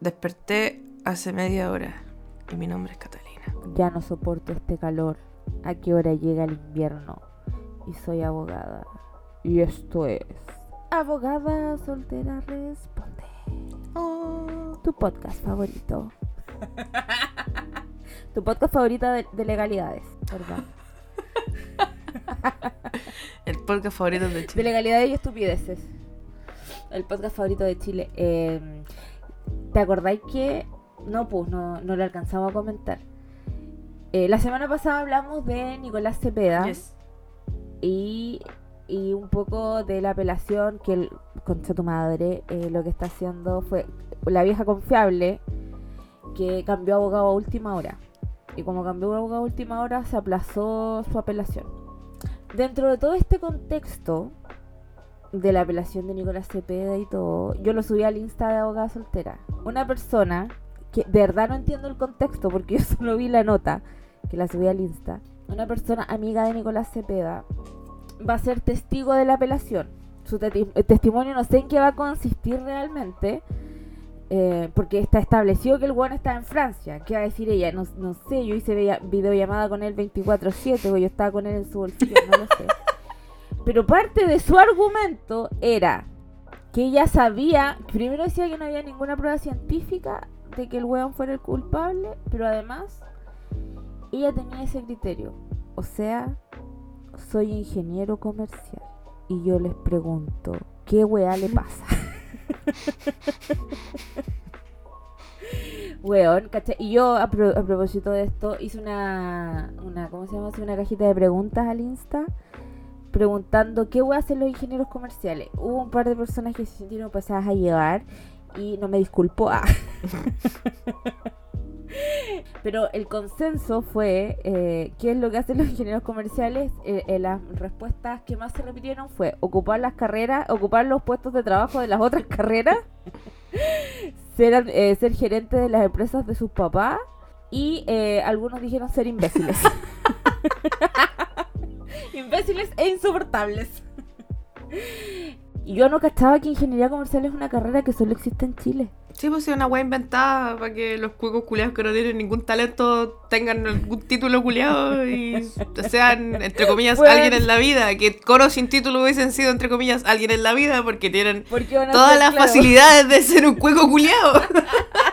Desperté hace media hora y mi nombre es Catalina. Ya no soporto este calor. ¿A qué hora llega el invierno? Y soy abogada. Y esto es. Abogada soltera responde. Oh. Tu podcast favorito. tu podcast favorito de, de legalidades, ¿verdad? El podcast favorito de De Chile. legalidades y estupideces. El podcast favorito de Chile. Eh, ¿Te acordáis que.? No, pues, no, no lo alcanzamos a comentar. Eh, la semana pasada hablamos de Nicolás Cepeda Yes. y, y un poco de la apelación que, el, contra tu madre, eh, lo que está haciendo fue la vieja confiable que cambió abogado a última hora. Y como cambió abogado a última hora, se aplazó su apelación. Dentro de todo este contexto de la apelación de Nicolás Cepeda y todo, yo lo subí al Insta de abogada soltera. Una persona que de verdad no entiendo el contexto porque yo solo vi la nota que la subí al Insta. Una persona amiga de Nicolás Cepeda va a ser testigo de la apelación. Su teti- eh, testimonio no sé en qué va a consistir realmente. eh, porque está establecido que el weón está en Francia. ¿Qué va a decir ella? No, no sé, yo hice videollamada con él 24-7, o yo estaba con él en su bolsillo, no lo sé. Pero parte de su argumento era que ella sabía, primero decía que no había ninguna prueba científica de que el weón fuera el culpable, pero además ella tenía ese criterio. O sea, soy ingeniero comercial. Y yo les pregunto, ¿qué weá le pasa? Weón, ¿cachai? Y yo, a, pro- a propósito de esto, hice una, una, ¿cómo se llama? Hice una cajita de preguntas al Insta preguntando qué weá hacen los ingenieros comerciales. Hubo un par de personas que se sintieron pasadas a llevar y no me disculpó. Ah. Pero el consenso fue, eh, ¿qué es lo que hacen los ingenieros comerciales? Eh, eh, las respuestas que más se repitieron fue ocupar las carreras, ocupar los puestos de trabajo de las otras carreras, ser, eh, ser gerente de las empresas de sus papás y eh, algunos dijeron ser imbéciles. imbéciles e insoportables. Y yo no cachaba que ingeniería comercial es una carrera que solo existe en Chile. Sí, pues es una wea inventada para que los cuicos culiados que no tienen ningún talento tengan algún título culiado y sean, entre comillas, Bueno. alguien en la vida. Que coros sin título hubiesen sido, entre comillas, alguien en la vida porque tienen Porque todas ser, las claro, facilidades de ser un cuico culiado.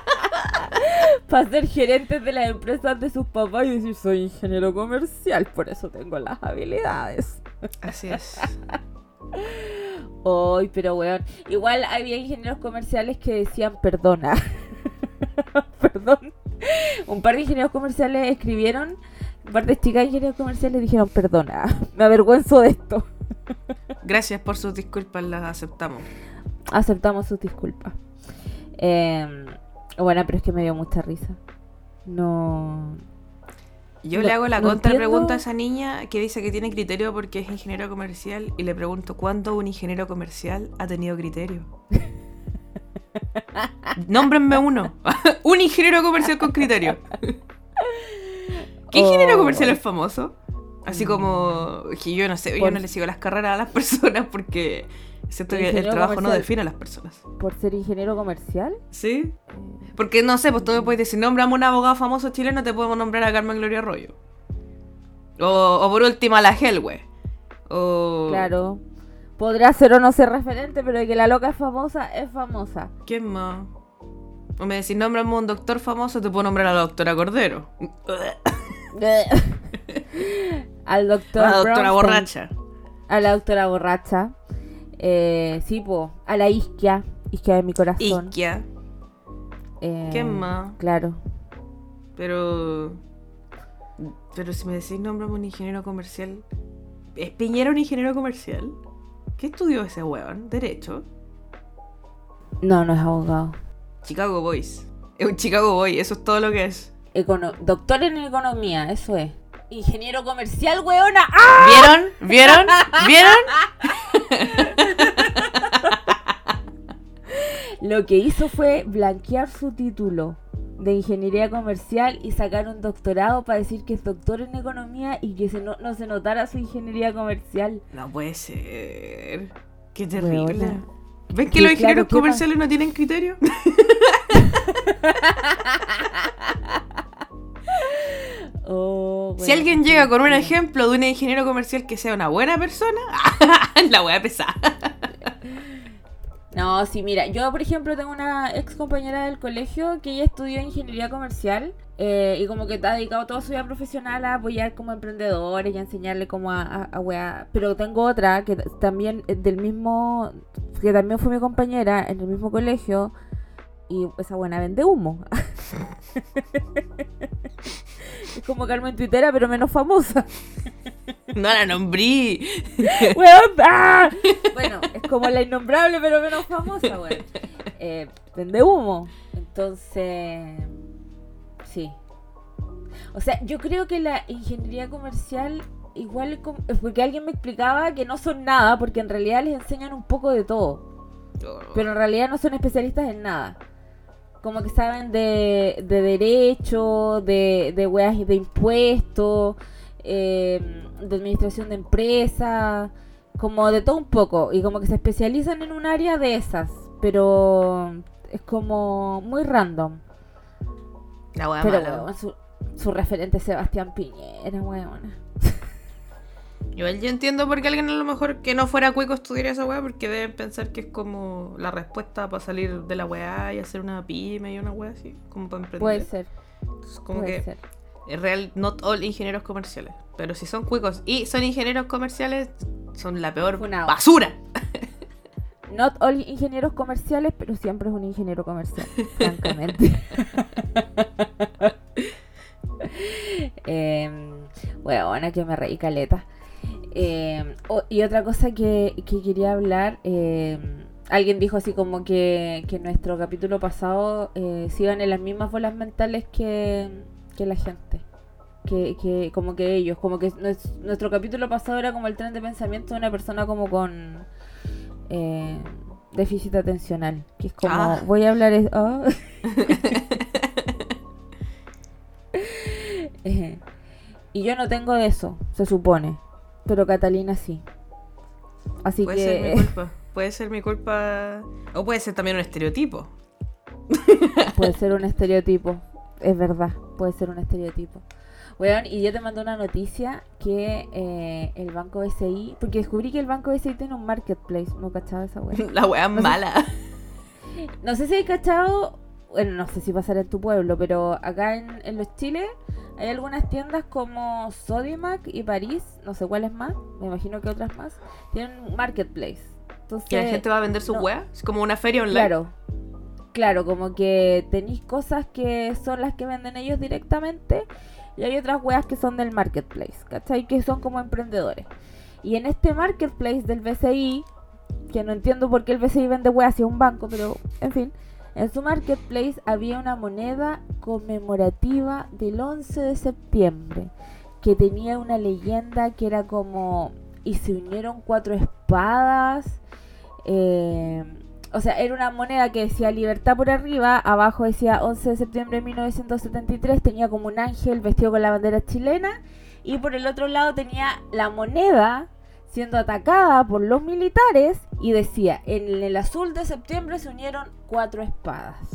Para ser gerentes de las empresas de sus papás y decir soy ingeniero comercial, por eso tengo las habilidades. Así es. Ay, pero weón. Igual había ingenieros comerciales que decían perdona. Perdón. Un par de ingenieros comerciales escribieron, un par de chicas ingenieros comerciales dijeron perdona. Me avergüenzo de esto. Gracias por sus disculpas, las aceptamos. Aceptamos sus disculpas. Eh, bueno, pero es que me dio mucha risa. No. Yo No- le hago la no contrapregunta a esa niña que dice que tiene criterio porque es ingeniero comercial y le pregunto cuándo un ingeniero comercial ha tenido criterio. Nómbrenme uno. un ingeniero comercial con criterio. ¿Qué ingeniero Oh. comercial es famoso? Así como que yo no sé, yo no le sigo las carreras a las personas porque siento que el trabajo no define a las personas. Por ser ingeniero comercial. ¿Sí? Porque no sé, pues tú me puedes decir, nombramos un abogado famoso chileno, te podemos nombrar a Carmen Gloria Arroyo. O, o por último a la Helwe. O. Claro. Podrá ser o no ser referente, pero de que la loca es famosa, es famosa. ¿Quién más? O me decís, nombramos un doctor famoso, te puedo nombrar a la doctora Cordero. Al doctor. A la doctora borracha. A la doctora borracha. Eh, sí, po. A la isquia. Isquia de mi corazón. Isquia. Eh, ¿Quién más? Claro. Pero. Pero si me decís, nombramos un ingeniero comercial. ¿Es Piñera un ingeniero comercial? ¿Qué estudió ese weón? ¿Derecho? No, no es abogado. Chicago Boys. Es un Chicago Boy, eso es todo lo que es. Econo- doctor en economía, eso es. Ingeniero comercial, weona. ¡Ah! ¿Vieron? ¿Vieron? ¿Vieron? Lo que hizo fue blanquear su título de ingeniería comercial y sacar un doctorado para decir que es doctor en economía y que se no, no se notara su ingeniería comercial. No puede ser. Qué terrible. Weona. ¿Ven que los ingenieros comerciales no tienen criterio? Oh, Si bueno, alguien llega con un ejemplo de un ingeniero comercial que sea una buena persona, la wea pesada. No, sí, mira, yo por ejemplo tengo una ex compañera del colegio que ella estudió ingeniería comercial eh, y como que está dedicado toda su vida profesional a apoyar como emprendedores y a enseñarle como a, a. Pero tengo otra que también del mismo, que también fue mi compañera en el mismo colegio y esa buena vende humo. es como Carmen Twittera pero menos famosa. No la nombré. ¡Weón! ¡Ah! Bueno, es como la innombrable, pero menos famosa, weón. Eh, vende humo. Entonces, sí. O sea, yo creo que la ingeniería comercial, igual, es como- es porque alguien me explicaba que no son nada, porque en realidad les enseñan un poco de todo. Pero en realidad no son especialistas en nada. Como que saben de, de derecho, de, de weas de impuestos, eh, de administración de empresas, como de todo un poco. Y como que se especializan en un área de esas. Pero es como muy random. La wea Pero mala. weón, su, su referente es Sebastián Piñera, weón. Igual yo entiendo por qué alguien a lo mejor que no fuera cuico estudiaría esa weá, porque deben pensar que es como la respuesta para salir de la weá y hacer una pyme y una weá así, como para emprender. Puede ser, Es como puede que ser. es real, not all ingenieros comerciales. Pero si son cuicos y son ingenieros comerciales, son la peor Funao. basura. Not all ingenieros comerciales, pero siempre es un ingeniero comercial, francamente. eh, bueno, que me reí caleta. Eh, oh, y otra cosa que, que quería hablar, eh, alguien dijo así como que, que nuestro capítulo pasado eh, se iban en las mismas bolas mentales que, que la gente. Que, que como que ellos, como que nues- nuestro capítulo pasado era como el tren de pensamiento de una persona como con eh, déficit atencional, que es como, Ah. voy a hablar... es- ah. Eh, y yo no tengo de eso, se supone, pero Catalina sí. Así Puede ser mi que culpa. Puede ser mi culpa. O puede ser también un estereotipo. puede ser un estereotipo, es verdad, puede ser un estereotipo. Weón, y yo te mandé una noticia que eh, el banco BCI, porque descubrí que el banco BCI tiene un marketplace, no cachaba esa weá. La weá No sé- mala. No sé si hay cachado, bueno, no sé si pasará en tu pueblo, pero acá en, en los Chiles hay algunas tiendas como Sodimac y París, no sé cuáles más, me imagino que otras más, tienen un marketplace. Entonces, Que la gente va a vender su no. Es como una feria online. Claro, claro, como que tenéis cosas que son las que venden ellos directamente y hay otras weas que son del marketplace, ¿cachai? Que son como emprendedores. Y en este marketplace del BCI, que no entiendo por qué el BCI vende weas es un banco, pero en fin, en su marketplace había una moneda conmemorativa del 11 de septiembre que tenía una leyenda que era como y se unieron cuatro espadas eh, o sea, era una moneda que decía libertad por arriba, abajo decía 11 de septiembre de 1973, tenía como un ángel vestido con la bandera chilena y por el otro lado tenía la moneda siendo atacada por los militares y decía, en el azul de septiembre se unieron cuatro espadas.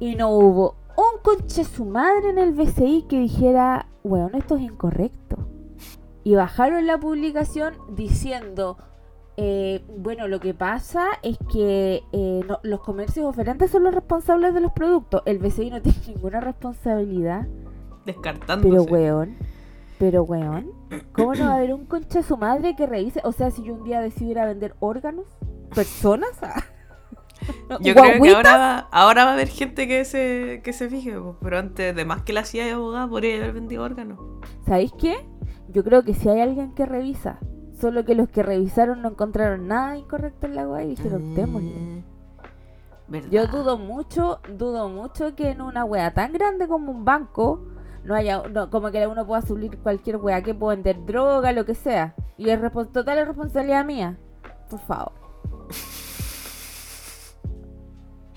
Y no hubo un conche su madre en el BCI que dijera, bueno, esto es incorrecto. Y bajaron la publicación diciendo, eh, bueno, lo que pasa es que eh, no- los comercios oferentes son los responsables de los productos. El BCI no tiene ninguna responsabilidad. Descartándose. Pero weón, pero weón, ¿cómo no va a haber un concha de su madre que revise? O sea, si yo un día decido ir a vender órganos, personas, Yo creo que ahora va, ahora va a haber gente que se, que se fije, pero antes de más que la CIA de abogada podría haber vendido órganos. ¿sabéis qué? Yo creo que si hay alguien que revisa, solo que los que revisaron no encontraron nada incorrecto en la web y dijeron, démosle. Mm, ¿verdad? Yo dudo mucho, dudo mucho que en una wea tan grande como un banco no haya, no, como que uno pueda subir cualquier wea que pueda vender droga, lo que sea. Y es total es responsabilidad mía. Por favor.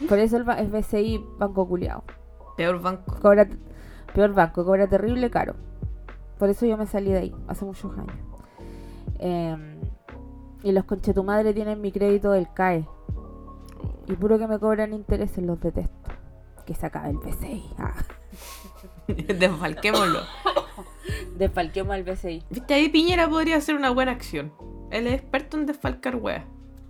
Por eso el, BCI, banco culiao. Peor banco. Cobra, peor banco, cobra terrible caro. Por eso yo me salí de ahí, hace muchos años. Em, y los conchetumadres tienen mi crédito del CAE. Y puro que me cobran intereses, los detesto. que se acabe el BCI. Ah, Desfalquémoslo. desfalquemos al BCI. Viste, ahí Piñera podría hacer una buena acción. Él es experto en desfalcar weas.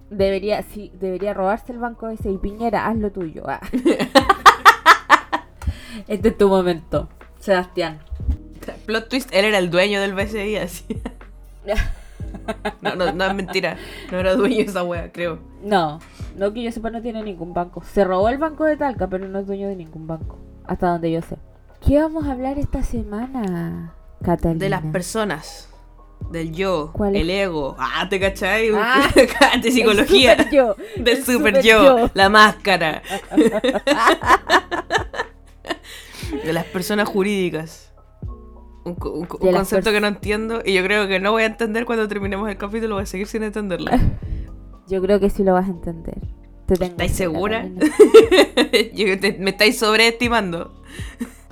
Debería, sí, debería robarse el banco BCI. Piñera, haz lo tuyo. ah. este es tu momento, Sebastián. Plot twist, él era el dueño del BCI, así. No, no, no es mentira. No era dueño de esa wea, creo. No, no que yo sepa no tiene ningún banco. Se robó el banco de Talca, pero no es dueño de ningún banco. Hasta donde yo sé. ¿Qué vamos a hablar esta semana, Catalina? De las personas. Del yo, el ego. Ah, ¿te cachai? Ah, de psicología. El super yo. Del el super, yo, La máscara. de las personas jurídicas. Un, concepto que no entiendo y yo creo que no voy a entender cuando terminemos el capítulo, voy a seguir sin entenderlo. Yo creo que sí lo vas a entender. Te tengo ¿Estáis segura? Yo- te- me estáis sobreestimando.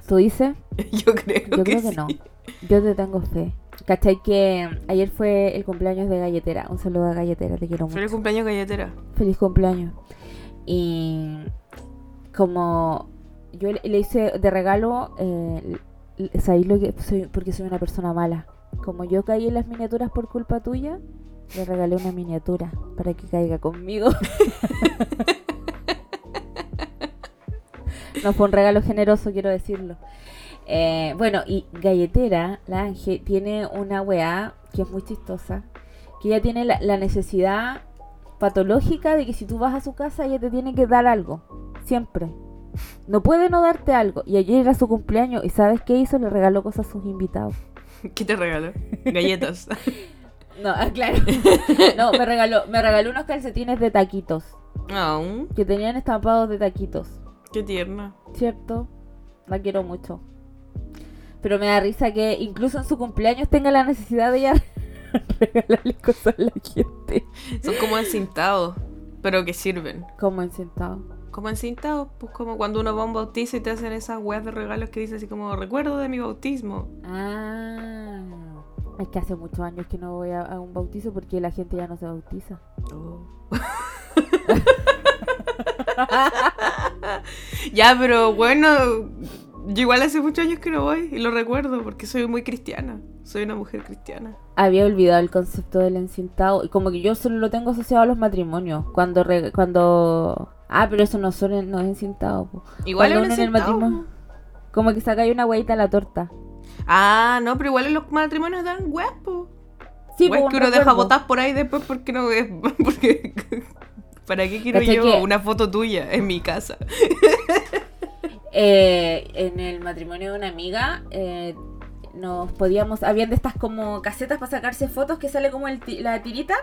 ¿Tú dices? Yo creo, Yo que, creo que sí. no. Yo te tengo fe. ¿Cachai que ayer fue el cumpleaños de Galletera? Un saludo a Galletera, te quiero mucho. Feliz cumpleaños galletera. Feliz cumpleaños. Y como yo le hice de regalo, eh, ¿sabéis lo que soy? Porque soy una persona mala. Como yo caí en las miniaturas por culpa tuya, le regalé una miniatura para que caiga conmigo. no fue un regalo generoso, quiero decirlo. Eh, bueno, y Galletera, la Ángel, tiene una weá que es muy chistosa. Que ella tiene la, la necesidad patológica de que si tú vas a su casa, ella te tiene que dar algo. Siempre. No puede no darte algo. Y ayer era su cumpleaños. ¿Y sabes qué hizo? Le regaló cosas a sus invitados. ¿Qué te regaló? Galletas. No, ah, claro. No, me regaló, me regaló unos calcetines de taquitos. Oh, Que tenían estampados de taquitos. Qué tierna. ¿Cierto? La quiero mucho. Pero me da risa que incluso en su cumpleaños tenga la necesidad de ella regalarle cosas a la gente. Son como encintados, pero que sirven. Como en sentado. Como encintados, pues como cuando uno va a un bautizo y te hacen esas weas de regalos que dice así como recuerdo de mi bautismo. Ah. Es que hace muchos años que no voy a, a un bautizo porque la gente ya no se bautiza. Oh. ya, pero bueno, yo igual hace muchos años que no voy y lo recuerdo porque soy muy cristiana. Soy una mujer cristiana. Había olvidado el concepto del encintado. Y como que yo solo lo tengo asociado a los matrimonios. Cuando. re- cuando ah, pero eso no, son, no es encintado. po. Igual es en el matrimonio- Como que saca ahí una hueita a la torta. Ah, no, pero igual en los matrimonios dan po. Sí, Weas po, que un uno deja botar por ahí después porque no es. Porque. ¿Para qué quiero ¿Cachai yo que- una foto tuya en mi casa? Eh, en el matrimonio de una amiga eh, nos podíamos habían de estas como casetas para sacarse fotos que sale como el la tirita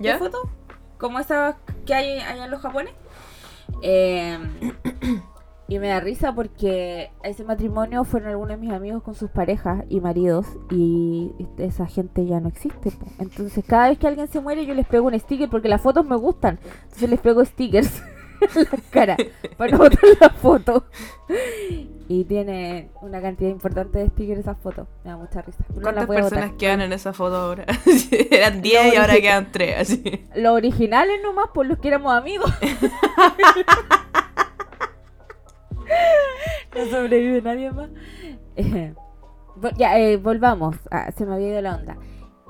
¿Ya? de foto como esas que hay allá en los japones Eh, y me da risa porque a ese matrimonio fueron algunos de mis amigos con sus parejas y maridos y esa gente ya no existe po. entonces cada vez que alguien se muere yo les pego un sticker porque las fotos me gustan entonces les pego stickers en la cara para no botar la foto y tiene una cantidad importante de stickers esa foto me da mucha risa No ¿Cuántas personas quedan en esa foto ahora? Eran 10 y ahora quedan 3, así. Los originales nomás, por los que éramos amigos. no sobrevive nadie más. Ya, eh, volvamos. Ah, se me había ido la onda.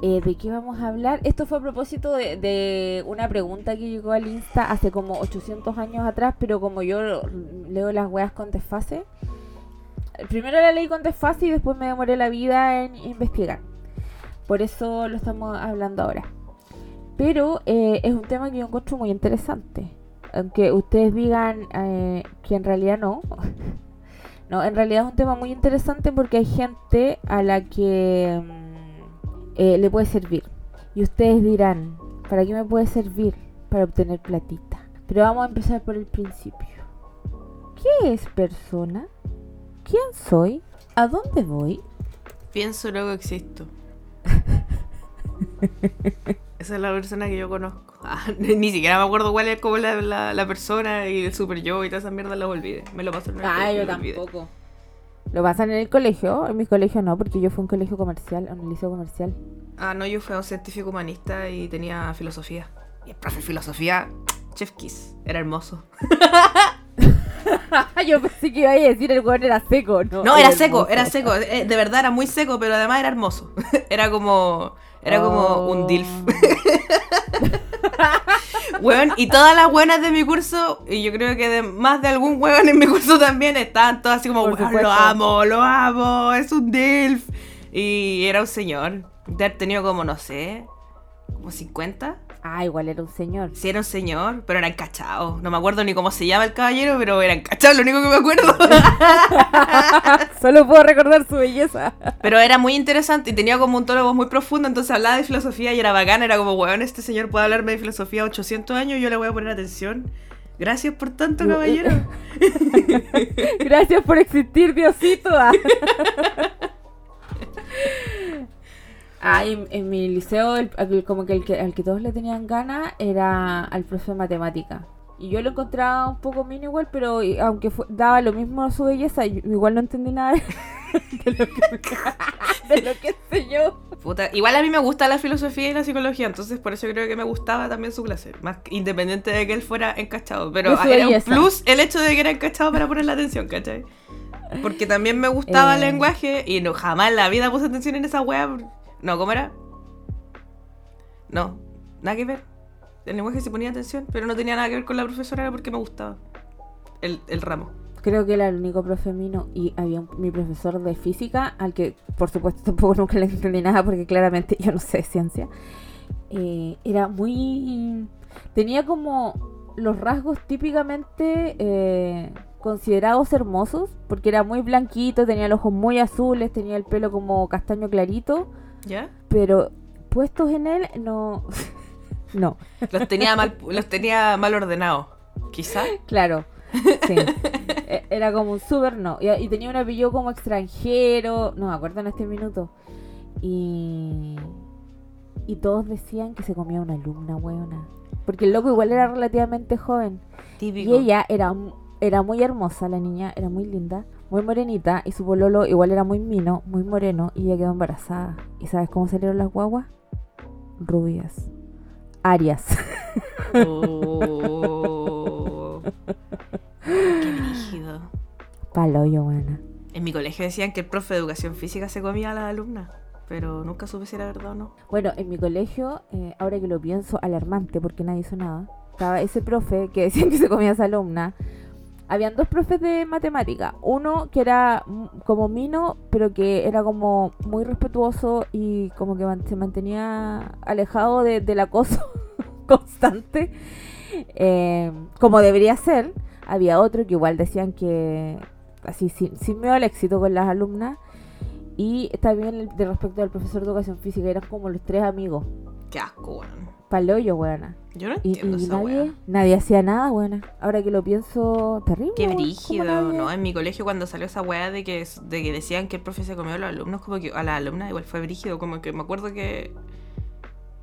Eh, ¿De qué vamos a hablar? Esto fue a propósito de, de una pregunta que llegó al Insta hace como 800 años atrás, pero como yo leo las weas con desfase, primero la leí con desfase y después me demoré la vida en investigar. Por eso lo estamos hablando ahora. Pero eh, es un tema que yo encuentro muy interesante. Aunque ustedes digan eh, que en realidad no. no, en realidad es un tema muy interesante porque hay gente a la que mm, eh, le puede servir. Y ustedes dirán, ¿para qué me puede servir? Para obtener platita. Pero vamos a empezar por el principio. ¿Qué es persona? ¿Quién soy? ¿A dónde voy? Pienso luego existo. Esa es la persona que yo conozco. Ah, ni siquiera me acuerdo cuál es como la, la, la persona y el super yo y toda esa mierda la olvidé. Me lo pasó en el Ah, colegio, yo lo olvidé. tampoco. ¿Lo pasan en el colegio? En mi colegio no, porque yo fui a un colegio comercial, a un liceo comercial. Ah, no, yo fui a un científico humanista y tenía filosofía. Y el profe de filosofía, Chef Kiss, era hermoso. Yo pensé que iba a decir el weón era seco, ¿no? No, era seco, hermoso. era seco. eh, De verdad era muy seco, pero además era hermoso. Era como. Era como un Oh. DILF. Y todas las buenas de mi curso, y yo creo que de más de algún weón en mi curso también, estaban todas así como, lo amo, lo amo, es un DILF. Y era un señor, de haber tenido como, no sé, como 50. Ah, igual era un señor. Sí, era un señor, pero era encachado. No me acuerdo ni cómo se llama el caballero, pero era encachado, lo único que me acuerdo. Solo puedo recordar su belleza. Pero era muy interesante y tenía como un tono de voz muy profundo, entonces hablaba de filosofía y era bacán, era como, weón, este señor puede hablarme de filosofía 800 años y yo le voy a poner atención. Gracias por tanto, caballero. Gracias por existir, Diosito. Ah. En, en mi liceo, el- el- como que el que al que todos le tenían ganas era al profe de matemática. Y yo lo encontraba un poco mini igual, pero y- aunque daba lo mismo su belleza, yo igual no entendí nada de lo que, de lo que enseñó. Puta, Igual a mí me gusta la filosofía y la psicología, entonces por eso creo que me gustaba también su clase, más independiente de que él fuera encachado. Pero era un plus el hecho de que era encachado para poner la atención, ¿cachai? Porque también me gustaba el Eh. lenguaje y no jamás en la vida puse atención en esa wea. No, ¿cómo era? No, nada que ver. El lenguaje se ponía atención, pero no tenía nada que ver con la profesora, era porque me gustaba el, el ramo. Creo que era el único profe mino y había mi profesor de física, al que por supuesto tampoco nunca le entendí nada porque claramente yo no sé de ciencia. Eh, era muy... tenía como los rasgos típicamente eh, considerados hermosos, porque era muy blanquito, tenía los ojos muy azules, tenía el pelo como castaño clarito, ¿Ya? pero puestos en él no... no, Los tenía mal, los tenía mal ordenados. Quizá. Claro, sí. E- Era como un súper no. Y, tenía un apellido como extranjero. No me acuerdo en este minuto. Y. Y todos decían que se comía una alumna, weona. Porque el loco igual era relativamente joven. Típico. Y ella era, era muy hermosa, la niña, era muy linda, muy morenita. Y su pololo igual era muy mino, muy moreno. Y ella quedó embarazada. ¿Y sabes cómo salieron las guaguas? Rubias. Arias. Oh. Qué brígido. Paloyo, buena. En mi colegio decían que el profe de educación física se comía a las alumnas, pero nunca supe si era verdad o no. Bueno, en mi colegio, eh, ahora que lo pienso, alarmante porque nadie hizo nada. Estaba ese profe que decían que se comía a esa alumna. Habían dos profes de matemática. Uno que era como mino, pero que era como muy respetuoso y como que se mantenía alejado de- del acoso constante, eh, como debería ser. Había otro que igual decían que así sin, sin miedo al éxito con las alumnas. Y también de respecto al profesor de educación física, eran como los tres amigos. Qué asco, weón. Paloyo, buena. Yo no Y, entiendo y esa nadie, hacía nada, buena. Ahora que lo pienso, terrible. Qué weón. ¿Cómo brígido, nadie? ¿no? En mi colegio cuando salió esa weá de que, de que decían que el profe se comió a los alumnos, como que a las alumnas igual fue brígido, como que me acuerdo que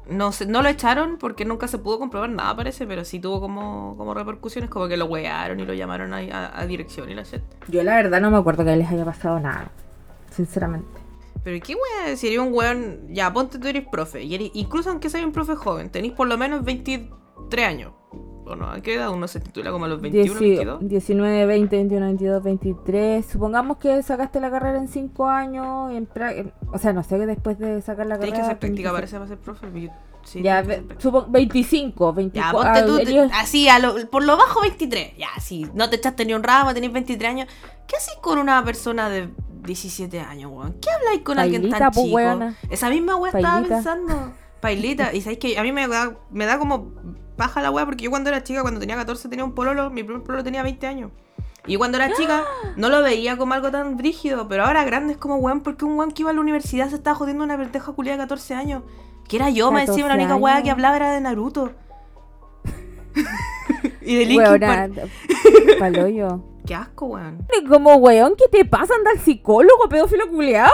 no sé, no lo echaron porque nunca se pudo comprobar nada parece, pero sí tuvo como, como repercusiones, como que lo wearon y lo llamaron a, a- a dirección y la shit. Yo la verdad no me acuerdo que les haya pasado nada. Sinceramente. Pero qué weá, si eres un weón, ya ponte tú eres profe, y eres- incluso aunque seas un profe joven, tenéis por lo menos 23 años. ¿O no? ¿A qué edad uno se titula como a los 21, Dieci- 22? 19, 20, 21, 22, 23. Supongamos que sacaste la carrera en 5 años. En pra- en- o sea, no sé que después de sacar la carrera. que hacer práctica que para ser, profe. yo- sí, Ya, tenés que ve- hacer práctica. supo- 25, Ya, 24. ponte tú, ah, ellos- así, a lo- por lo bajo 23. Ya, sí, no te echaste ni un ramo, tenés 23 años. ¿Qué haces con una persona de 17 años, weón? ¿Qué habláis con alguien tan po, chico? weona. Esa misma weá estaba pensando. Pailita. Y sabéis que a mí me da, me da como paja la weá, porque yo cuando era chica, cuando tenía 14, tenía un pololo, mi primer pololo tenía 20 años. Y cuando era chica, no lo veía como algo tan brígido, pero ahora grande es como weón, porque un weón que iba a la universidad se estaba jodiendo una pendeja culiada de 14 años. Que era yo, me decía, la 14 única weá que hablaba era de Naruto. y de Linkin Park. Paloyo. Qué asco, weón. Como, weón, ¿qué te pasa? Anda al psicólogo, pedófilo culiao.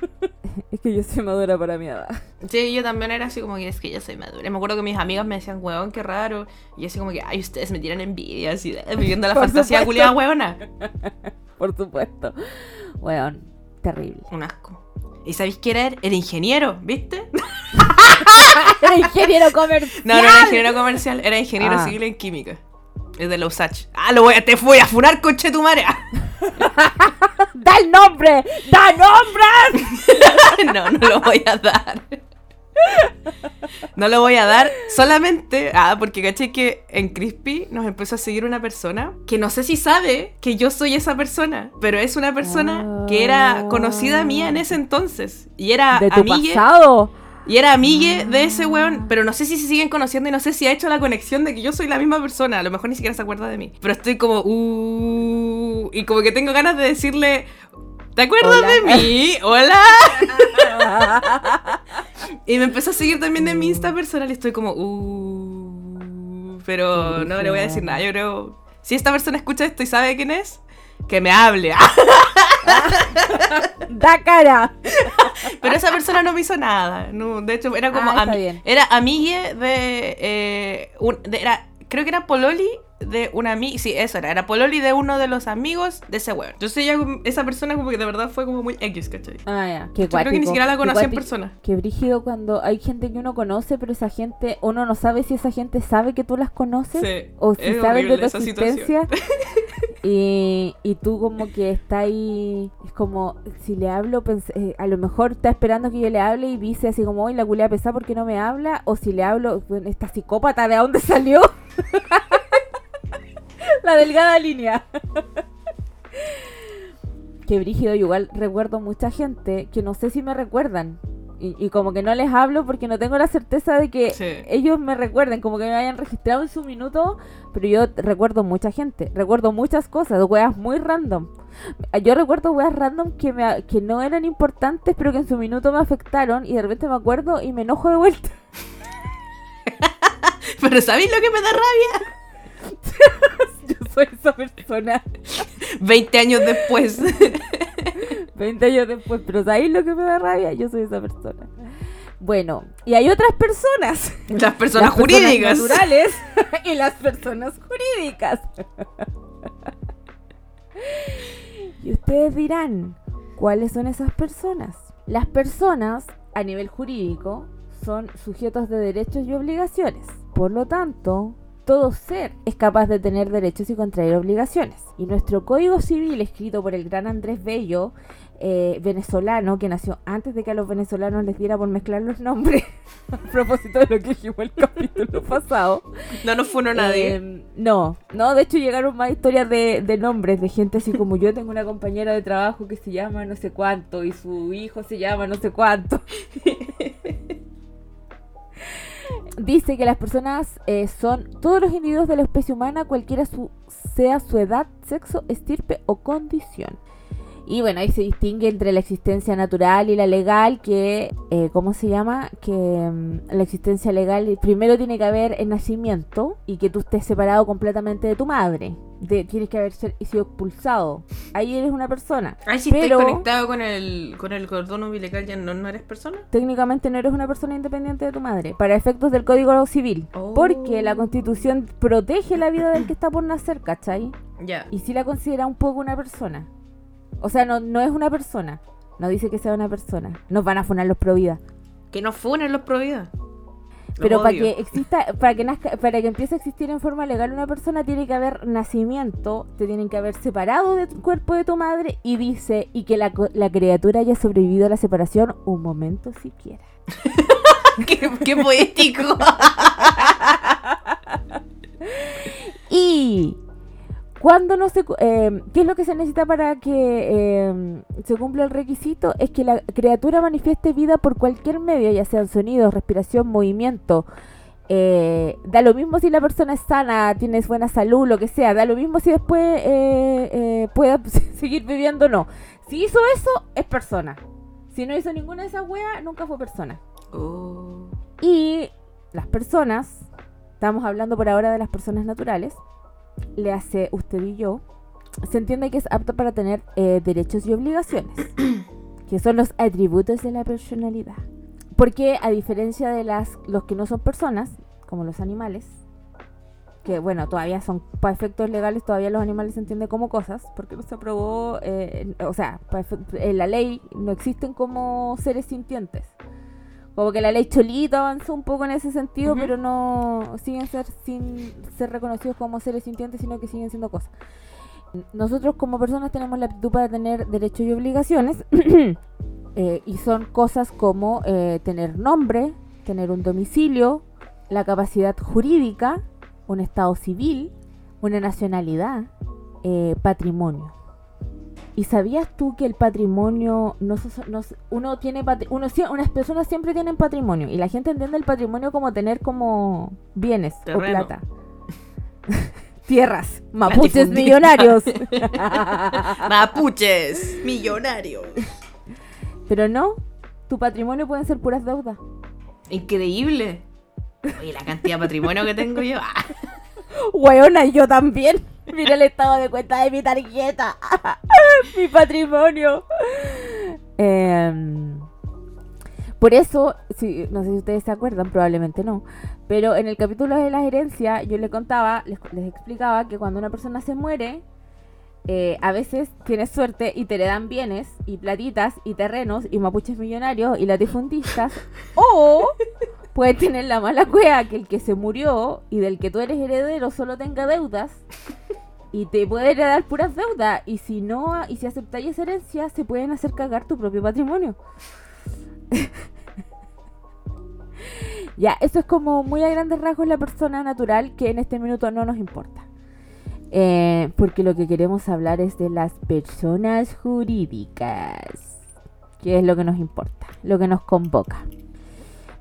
es que yo soy madura para mi edad. Sí, yo también era así como que es que yo soy madura. Me acuerdo que mis amigas me decían, weón, qué raro. Y yo así como que, ay, ustedes me tiran envidia, así, viviendo la Por fantasía culiada, weona. Por supuesto. Weón, terrible. Un asco. ¿Y sabéis qué era? Era ingeniero, ¿viste? Era ingeniero comercial. No, no era ingeniero comercial, era ingeniero Ah. civil en química. Es de Lausach. Ah, lo voy a, te voy a funar, coche tu madre. ¡Da el nombre! ¡Da nombres! no, no lo voy a dar. No lo voy a dar solamente, ah, porque caché que en Crispy nos empezó a seguir una persona que no sé si sabe que yo soy esa persona, pero es una persona que era conocida mía en ese entonces y era ¿De tu amigue, pasado? y era amigue de ese weón, pero no sé si se siguen conociendo y no sé si ha hecho la conexión de que yo soy la misma persona, a lo mejor ni siquiera se acuerda de mí, pero estoy como uh, y como que tengo ganas de decirle ¿Te acuerdas Hola. de mí? Hola. Y me empezó a seguir también de mi Insta personal y estoy como, uh, pero no le voy a decir nada. Yo creo, si esta persona escucha esto y sabe quién es, que me hable. ¡Da cara! Pero esa persona no me hizo nada. No, de hecho, era como, Ah, bien. era amigue de, eh, un- de- era, creo que era Pololi de una amiga, sí, eso era, era Pololi de uno de los amigos de ese weón. Ya como- esa persona como que de verdad fue como muy X, ¿cachai? Ah, ya. Qué Yo creo que ni siquiera la qué conocí en persona. Qué brígido cuando hay gente que uno conoce, pero esa gente, uno no sabe si esa gente sabe que tú las conoces Sí, o si es saben de tu esa situación. existencia. y, y tú como que está ahí, es como, si le hablo, eh, a lo mejor está esperando que yo le hable y dice así como, hoy la culea pesada porque no me habla, o si le hablo, esta psicópata, ¿de dónde salió? la delgada línea. Qué brígido, igual recuerdo mucha gente que no sé si me recuerdan. Y, y como que no les hablo porque no tengo la certeza de que Sí. ellos me recuerden, como que me hayan registrado en su minuto, pero yo recuerdo mucha gente, recuerdo muchas cosas, weas muy random. Yo recuerdo weas random que, me, que no eran importantes, pero que en su minuto me afectaron y de repente me acuerdo y me enojo de vuelta. Pero ¿sabéis lo que me da rabia? Yo soy esa persona 20 años después. 20 años después, pero ¿sabéis lo que me da rabia? Yo soy esa persona. Bueno, y hay otras personas. Las personas Las jurídicas. naturales y las personas jurídicas. y ustedes dirán, ¿cuáles son esas personas? Las personas a nivel jurídico son sujetos de derechos y obligaciones. Por lo tanto, todo ser es capaz de tener derechos y contraer obligaciones. Y nuestro Código Civil, escrito por el gran Andrés Bello, eh, venezolano, que nació antes de que a los venezolanos les diera por mezclar los nombres, a propósito de lo que dijimos el capítulo pasado. No nos funó nadie. Eh, no, no, de hecho llegaron más historias de, de nombres, de gente así como yo tengo una compañera de trabajo que se llama no sé cuánto y su hijo se llama no sé cuánto. Dice que las personas eh, son todos los individuos de la especie humana, cualquiera su, sea su edad, sexo, estirpe o condición. Y bueno, ahí se distingue entre la existencia natural y la legal, que, eh, ¿cómo se llama? Que mm, la existencia legal, primero tiene que haber el nacimiento y que tú estés separado completamente de tu madre. De, tienes que haber sido expulsado. Ahí eres una persona. Ay, si pero- estás conectado con el, con el cordón umbilical, ¿ya no, no eres persona? Técnicamente no eres una persona independiente de tu madre, para efectos del Código Civil. Oh. Porque la Constitución protege la vida del que está por nacer, ¿cachai? Ya. y sí la considera un poco una persona. O sea, no, no es una persona. No dice que sea una persona. Nos van a funar los pro vida. Que no funen los pro vida. Los Pero para que exista, para que nazca, para que empiece a existir en forma legal una persona tiene que haber nacimiento, te tienen que haber separado del cuerpo de tu madre y dice y que la, la criatura haya sobrevivido a la separación un momento siquiera. qué, qué poético. Y cuando no se, eh, ¿qué es lo que se necesita para que eh, se cumpla el requisito? Es que la criatura manifieste vida por cualquier medio, ya sean sonidos, respiración, movimiento. Eh, da lo mismo si la persona es sana, tienes buena salud, lo que sea. Da lo mismo si después eh, eh, pueda seguir viviendo o no. Si hizo eso, es persona. Si no hizo ninguna de esas weas, nunca fue persona. Oh. Y las personas, estamos hablando por ahora de las personas naturales, le hace usted y yo, se entiende que es apto para tener eh, derechos y obligaciones, que son los atributos de la personalidad. Porque a diferencia de las los que no son personas, como los animales, que bueno, todavía son, para efectos legales, todavía los animales se entienden como cosas, porque no se aprobó, eh, o sea, en la ley no existen como seres sintientes Como que la ley Cholito avanzó un poco en ese sentido, pero no siguen ser sin ser reconocidos como seres sintientes, sino que siguen siendo cosas. Nosotros como personas tenemos la aptitud para tener derechos y obligaciones, eh, y son cosas como eh, tener nombre, tener un domicilio, la capacidad jurídica, un estado civil, una nacionalidad, eh, patrimonio. ¿Y sabías tú que el patrimonio no, no uno tiene uno unas personas siempre tienen patrimonio y la gente entiende el patrimonio como tener como bienes Terreno. o plata. Tierras, mapuches millonarios. Mapuches, millonarios. Pero no, tu patrimonio pueden ser puras deudas. Increíble. Oye, la cantidad de patrimonio que tengo yo. Ah, Weona, yo también. Mira el estado de cuenta de mi tarjeta. mi patrimonio. Em, por eso, si, no sé si ustedes se acuerdan, probablemente no. Pero en el capítulo de la herencia, yo les contaba, les, les explicaba que cuando una persona se muere, eh, a veces tienes suerte y te heredan bienes y platitas y terrenos y mapuches millonarios y latifundistas. o puedes tener la mala cueva que el que se murió y del que tú eres heredero solo tenga deudas y te puede heredar puras deudas y si no y si aceptáis esa herencia se pueden hacer cagar tu propio patrimonio. ya, eso es como muy a grandes rasgos la persona natural que en este minuto no nos importa. Eh, porque lo que queremos hablar es de las personas jurídicas, que es lo que nos importa, lo que nos convoca.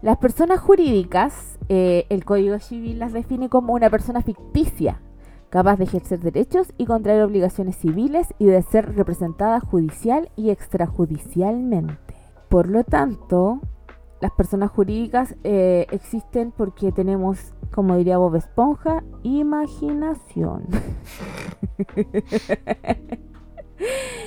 Las personas jurídicas, eh, el Código Civil las define como una persona ficticia, capaz de ejercer derechos y contraer obligaciones civiles y de ser representada judicial y extrajudicialmente. Por lo tanto, las personas jurídicas eh, existen porque tenemos, como diría Bob Esponja, imaginación.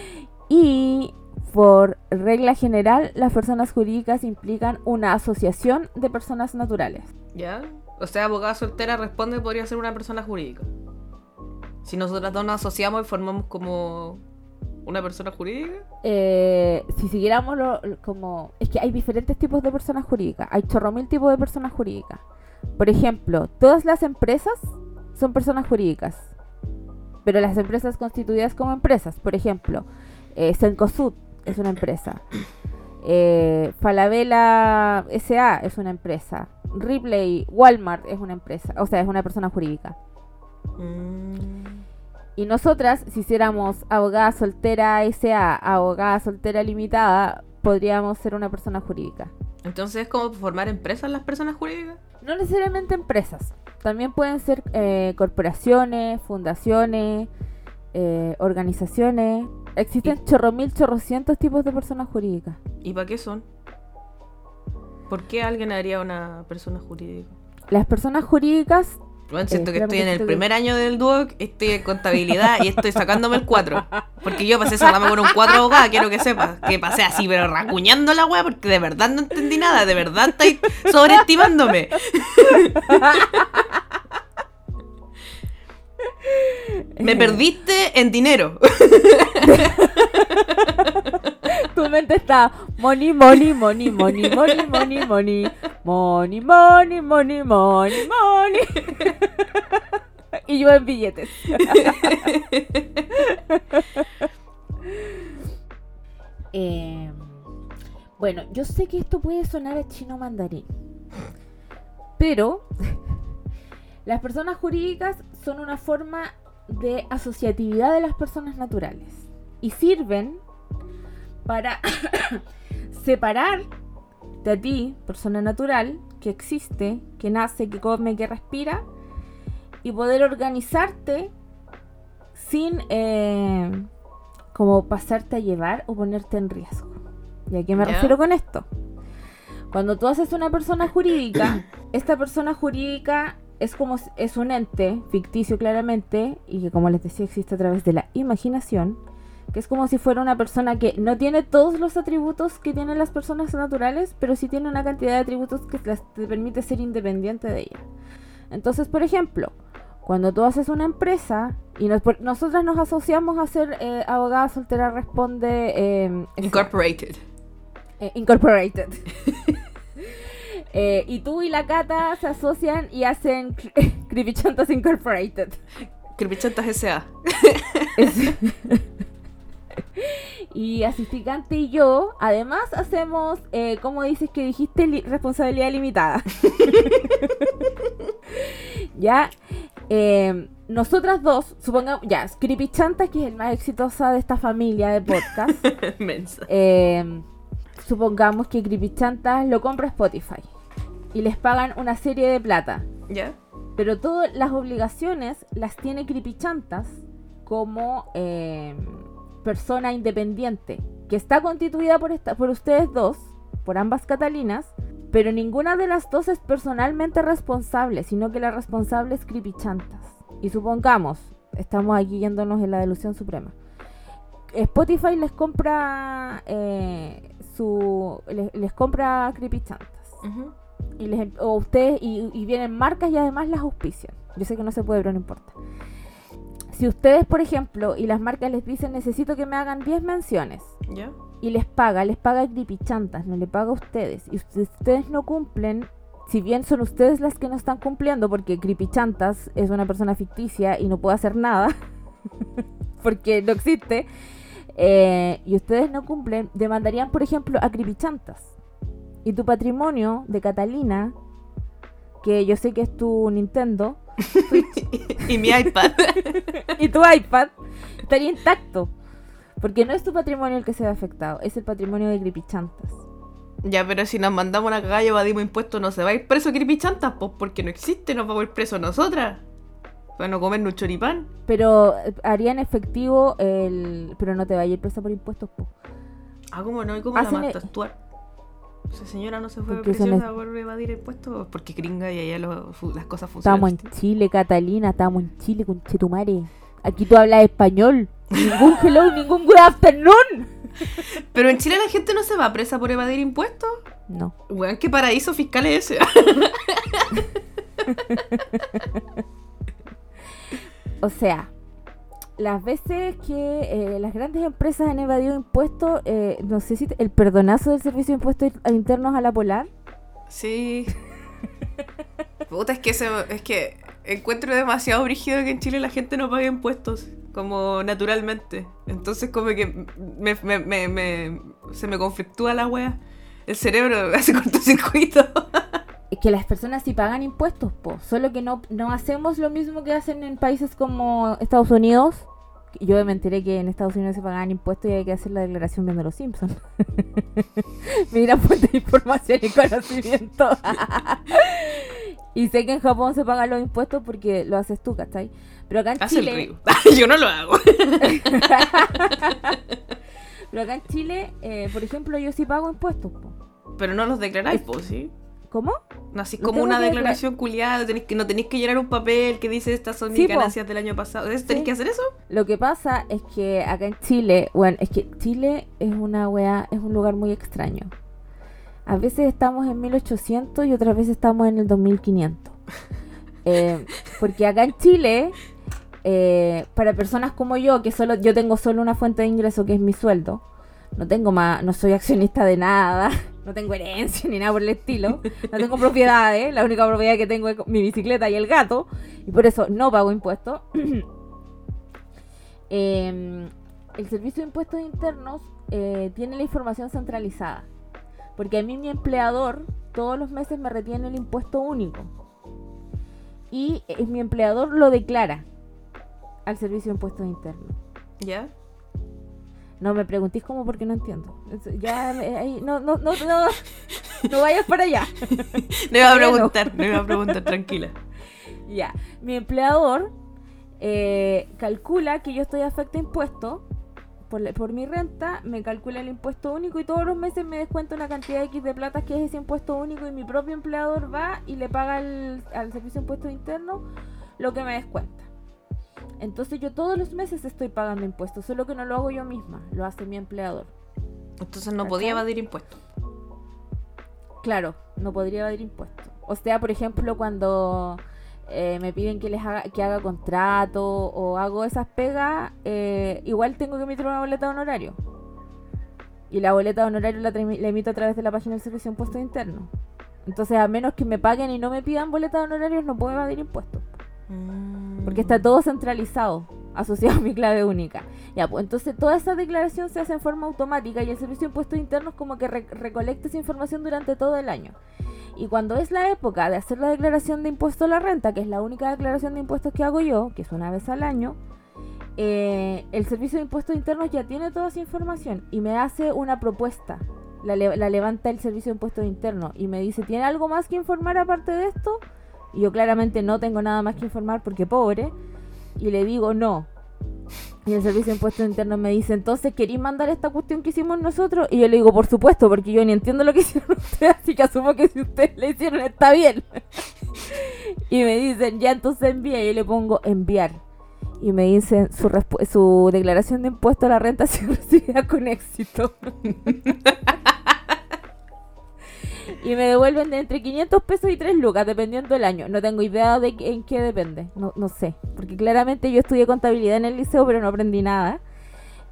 por regla general, las personas jurídicas implican una asociación de personas naturales. ¿Ya? O sea, abogada soltera responde podría ser una persona jurídica. Si nosotras dos nos asociamos y formamos como una persona jurídica. Eh, si siguiéramos lo- lo- como... Es que hay diferentes tipos de personas jurídicas. Hay chorro mil tipos de personas jurídicas. Por ejemplo, todas las empresas son personas jurídicas. Pero las empresas constituidas como empresas. Por ejemplo, eh, Cencosud es una empresa. Eh, Falabella SA es una empresa. Ripley, Walmart es una empresa. O sea, es una persona jurídica. Mm. Y nosotras, si hiciéramos abogada soltera SA, abogada soltera limitada, podríamos ser una persona jurídica. Entonces es como formar empresas las personas jurídicas. No necesariamente empresas, también pueden ser eh, corporaciones, fundaciones, eh, organizaciones. Existen chorro mil, chorrocientos tipos de personas jurídicas. ¿Y para qué son? ¿Por qué alguien haría una persona jurídica? Las personas jurídicas, Bueno, siento Eh, que estoy en el primer año del DUOC, estoy en contabilidad y estoy sacándome el 4. Porque yo pasé solamente con un 4 abogada, quiero que sepas. Que pasé así, pero racuñando la wea porque de verdad no entendí nada, de verdad estáis sobreestimándome. Me perdiste en dinero. tu mente está money, money, money, money, money, money, money, money, money, money, money, money. y yo en billetes. Eh, bueno, yo sé que esto puede sonar a chino mandarín, pero las personas jurídicas son una forma de asociatividad de las personas naturales y sirven para separar de a ti, persona natural, que existe, que nace, que come, que respira, y poder organizarte sin eh, como pasarte a llevar o ponerte en riesgo. ¿Y a qué me refiero con esto? Cuando tú haces una persona jurídica, esta persona jurídica es como es un ente ficticio claramente y que como les decía existe a través de la imaginación, que es como si fuera una persona que no tiene todos los atributos que tienen las personas naturales, pero sí tiene una cantidad de atributos que te permite ser independiente de ella. Entonces, por ejemplo, cuando tú haces una empresa y nos, nosotras nos asociamos a ser eh, abogada soltera responde eh, Incorporated. eh, Incorporated. Eh, y tú y la Cata se asocian y hacen Creepy Chantas Incorporated. Creepy Chantas S.A. Y Asisticante y yo, además, hacemos, eh, como dices que dijiste, Li- responsabilidad limitada. ya, eh, nosotras dos, supongamos, ya, Creepy Chantas, que es el más exitosa de esta familia de podcast. Eh, supongamos que Creepy Chantas lo compra Spotify y les pagan una serie de plata. ¿Ya? Pero todas las obligaciones las tiene Creepy Chantas como eh, persona independiente, que está constituida por, esta, por ustedes dos, por ambas Catalinas, pero ninguna de las dos es personalmente responsable, sino que la responsable es Creepy Chantas. Y supongamos, estamos aquí yéndonos en la delusión suprema. Spotify les compra eh, su les, les compra Creepy Chantas Ujú. Y les, o ustedes y, y vienen marcas y además las auspician. Yo sé que no se puede, pero no importa. Si ustedes, por ejemplo, y las marcas les dicen necesito que me hagan 10 menciones y les paga, les paga Creepy Chantas, no le paga a ustedes. Y si ustedes no cumplen, si bien son ustedes las que no están cumpliendo, porque Creepy Chantas es una persona ficticia y no puede hacer nada, porque no existe, eh, y ustedes no cumplen, demandarían, por ejemplo, a Creepy Chantas. Y tu patrimonio de Catalina, que yo sé que es tu Nintendo, y mi iPad. y tu iPad estaría intacto. Porque no es tu patrimonio el que se ve afectado, es el patrimonio de Creepy Chantas. ya, pero si nos mandamos una cagada y evadimos impuestos, no se va a ir preso Creepy Chantas, pues porque no existe, nos vamos a ir preso nosotras. Para no comer un choripán. Pero eh, harían efectivo el. Pero no te vaya a ir presa por impuestos, po. Ah, ¿cómo no? ¿Y cómo la Hacen mata el-? Esa señora no se fue Porque preciosa por evadir impuestos porque gringa y allá lo- las cosas Estamos funcionan. en distinto. Chile, Catalina, estamos en Chile con Chetumare. Aquí tú hablas español. Ningún hello, ningún good afternoon. Pero en Chile la gente no se va presa por evadir impuestos. No. Weón, qué paraíso fiscal es ese. O sea, las veces que eh, las grandes empresas han evadido impuestos, eh, no sé si el perdonazo del servicio de impuestos internos a la Polar. Sí. Puta, es que, se- es que encuentro demasiado brígido que en Chile la gente no pague impuestos, como naturalmente. Entonces como que me- me- me- se me conflictúa la wea. El cerebro hace cortocircuito. Que las personas sí pagan impuestos, po. Solo que no, no hacemos lo mismo que hacen en países como Estados Unidos. Yo me enteré que en Estados Unidos se pagaban impuestos y hay que hacer la declaración viendo los Simpsons. Mira, fuente de información y conocimiento. y sé que en Japón se pagan los impuestos porque lo haces tú, ¿cachai? Pero acá en el Chile. río. Yo no lo hago. Pero acá en Chile, eh, por ejemplo, yo sí pago impuestos, po. Pero no los declaráis, pues, ¿sí? ¿Cómo? No, así como una que declaración culiada, que, no tenéis que llenar un papel que dice estas son Sí, mis po. ganancias del año pasado. ¿Tenéis Sí. que hacer eso? Lo que pasa es que acá en Chile, bueno, es que Chile es una weá, es un lugar muy extraño. A veces estamos en 1800 y otras veces estamos en el 2500. Eh, porque acá en Chile, eh, para personas como yo, que solo yo tengo solo una fuente de ingreso que es mi sueldo, no tengo más, no soy accionista de nada, no tengo herencia ni nada por el estilo, no tengo propiedades, la única propiedad que tengo es mi bicicleta y el gato, y por eso no pago impuestos. Eh, el Servicio de Impuestos Internos eh, tiene la información centralizada. Porque a mí mi empleador todos los meses me retiene el impuesto único. Y eh, mi empleador lo declara al Servicio de Impuestos Internos. ¿Ya? No me preguntéis cómo porque no entiendo. Ya, ahí, no, no, no, no, no vayas para allá. No iba a preguntar, no iba a preguntar, tranquila. Ya, mi empleador eh, calcula que yo estoy afecto a impuestos por, la- por mi renta, me calcula el impuesto único y todos los meses me descuenta una cantidad X de plata que es ese impuesto único y mi propio empleador va y le paga al, al servicio de impuestos internos lo que me descuenta. Entonces yo todos los meses estoy pagando impuestos, solo que no lo hago yo misma, lo hace mi empleador. Entonces no podía evadir impuestos. Claro, no podría evadir impuestos. O sea, por ejemplo, cuando eh, me piden que les haga, que haga contrato o hago esas pegas, eh, igual tengo que emitir una boleta de honorario. Y la boleta de honorario la, emito a través de la página del Servicio de Impuestos Internos. Entonces, a menos que me paguen y no me pidan boletas de honorarios, no puedo evadir impuestos. Mm. Porque está todo centralizado, asociado a mi clave única. Ya, pues entonces toda esa declaración se hace en forma automática y el Servicio de Impuestos Internos como que re- recolecta esa información durante todo el año. Y cuando es la época de hacer la declaración de impuesto a la renta, que es la única declaración de impuestos que hago yo, que es una vez al año, eh, el Servicio de Impuestos Internos ya tiene toda esa información y me hace una propuesta. La, le- la levanta el Servicio de Impuestos Internos y me dice, ¿tiene algo más que informar aparte de esto? Y yo claramente no tengo nada más que informar porque pobre. Y le digo no. Y el Servicio de Impuestos Internos me dice, entonces, ¿queréis mandar esta cuestión que hicimos nosotros? Y yo le digo, por supuesto, porque yo ni entiendo lo que hicieron ustedes, así que asumo que si ustedes le hicieron está bien. y me dicen, ya entonces envía. Y yo le pongo enviar. Y me dicen, su, su declaración de impuesto a la renta ha sido recibida con éxito. Y me devuelven de entre 500 pesos y 3 lucas, dependiendo del año. No tengo idea de en qué depende. No, no sé. Porque claramente yo estudié contabilidad en el liceo, pero no aprendí nada.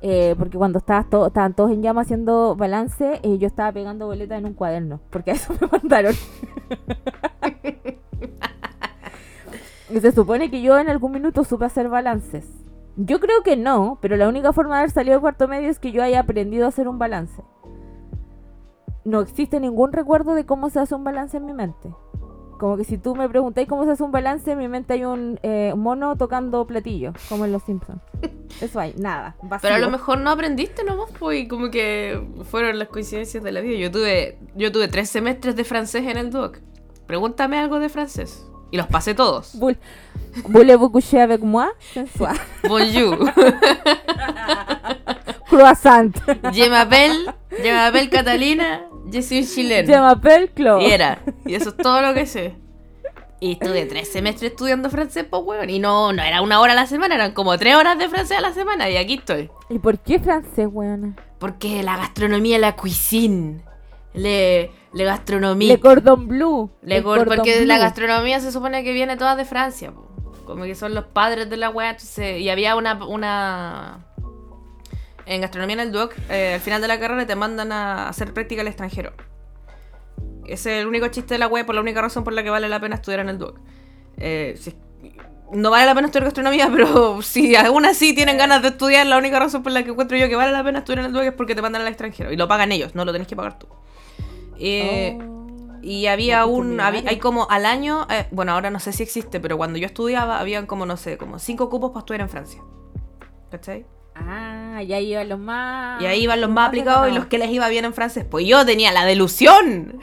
Eh, porque cuando estabas to- estaban todos en llama haciendo balance, eh, yo estaba pegando boletas en un cuaderno. Porque a eso me mandaron. y se supone que yo en algún minuto supe hacer balances. Yo creo que no, pero la única forma de haber salido de cuarto medio es que yo haya aprendido a hacer un balance. No existe ningún recuerdo de cómo se hace un balance en mi mente. Como que si tú me preguntáis cómo se hace un balance, en mi mente hay un eh, mono tocando platillo, como en Los Simpsons. Eso hay, nada. Vacío. Pero a lo mejor no aprendiste nomás, pues, y como que fueron las coincidencias de la vida. Yo tuve, yo tuve tres semestres de francés en el DUOC. Pregúntame algo de francés. Y los pasé todos. Voulez-vous coucher avec moi? Sensual. Bonjour. Croissant. Je m'appelle, je m'appelle Catalina, je suis chilena. Je m'appelle Claude. Y era. Y eso es todo lo que sé. Y estuve tres semestres estudiando francés, pues, weón. Y no, no era una hora a la semana, eran como tres horas de francés a la semana. Y aquí estoy. ¿Y por qué francés, weona? Porque la gastronomía, la cuisine. Le, le gastronomía. Le cordon bleu. Le cor- cordon porque la bleu. gastronomía se supone que viene toda de Francia, po. como que son los padres de la weá, y había una, una en gastronomía en el DUOC, eh, al final de la carrera te mandan a hacer práctica al extranjero. Ese es el único chiste de la web, por la única razón por la que vale la pena estudiar en el DUOC. Eh, si- no vale la pena estudiar gastronomía, pero si aún así tienen ganas de estudiar, la única razón por la que encuentro yo que vale la pena estudiar en el DUOC es porque te mandan al extranjero. Y lo pagan ellos, no lo tenés que pagar tú. Eh, Oh. y había un. había- hay como al año. eh, bueno, ahora no sé si existe, pero cuando yo estudiaba, habían como, no sé, como cinco cupos para estudiar en Francia. ¿Cachai? Ah, ya iban los más. Y ahí iban los más aplicados y los que les iba bien en francés. Pues yo tenía la delusión.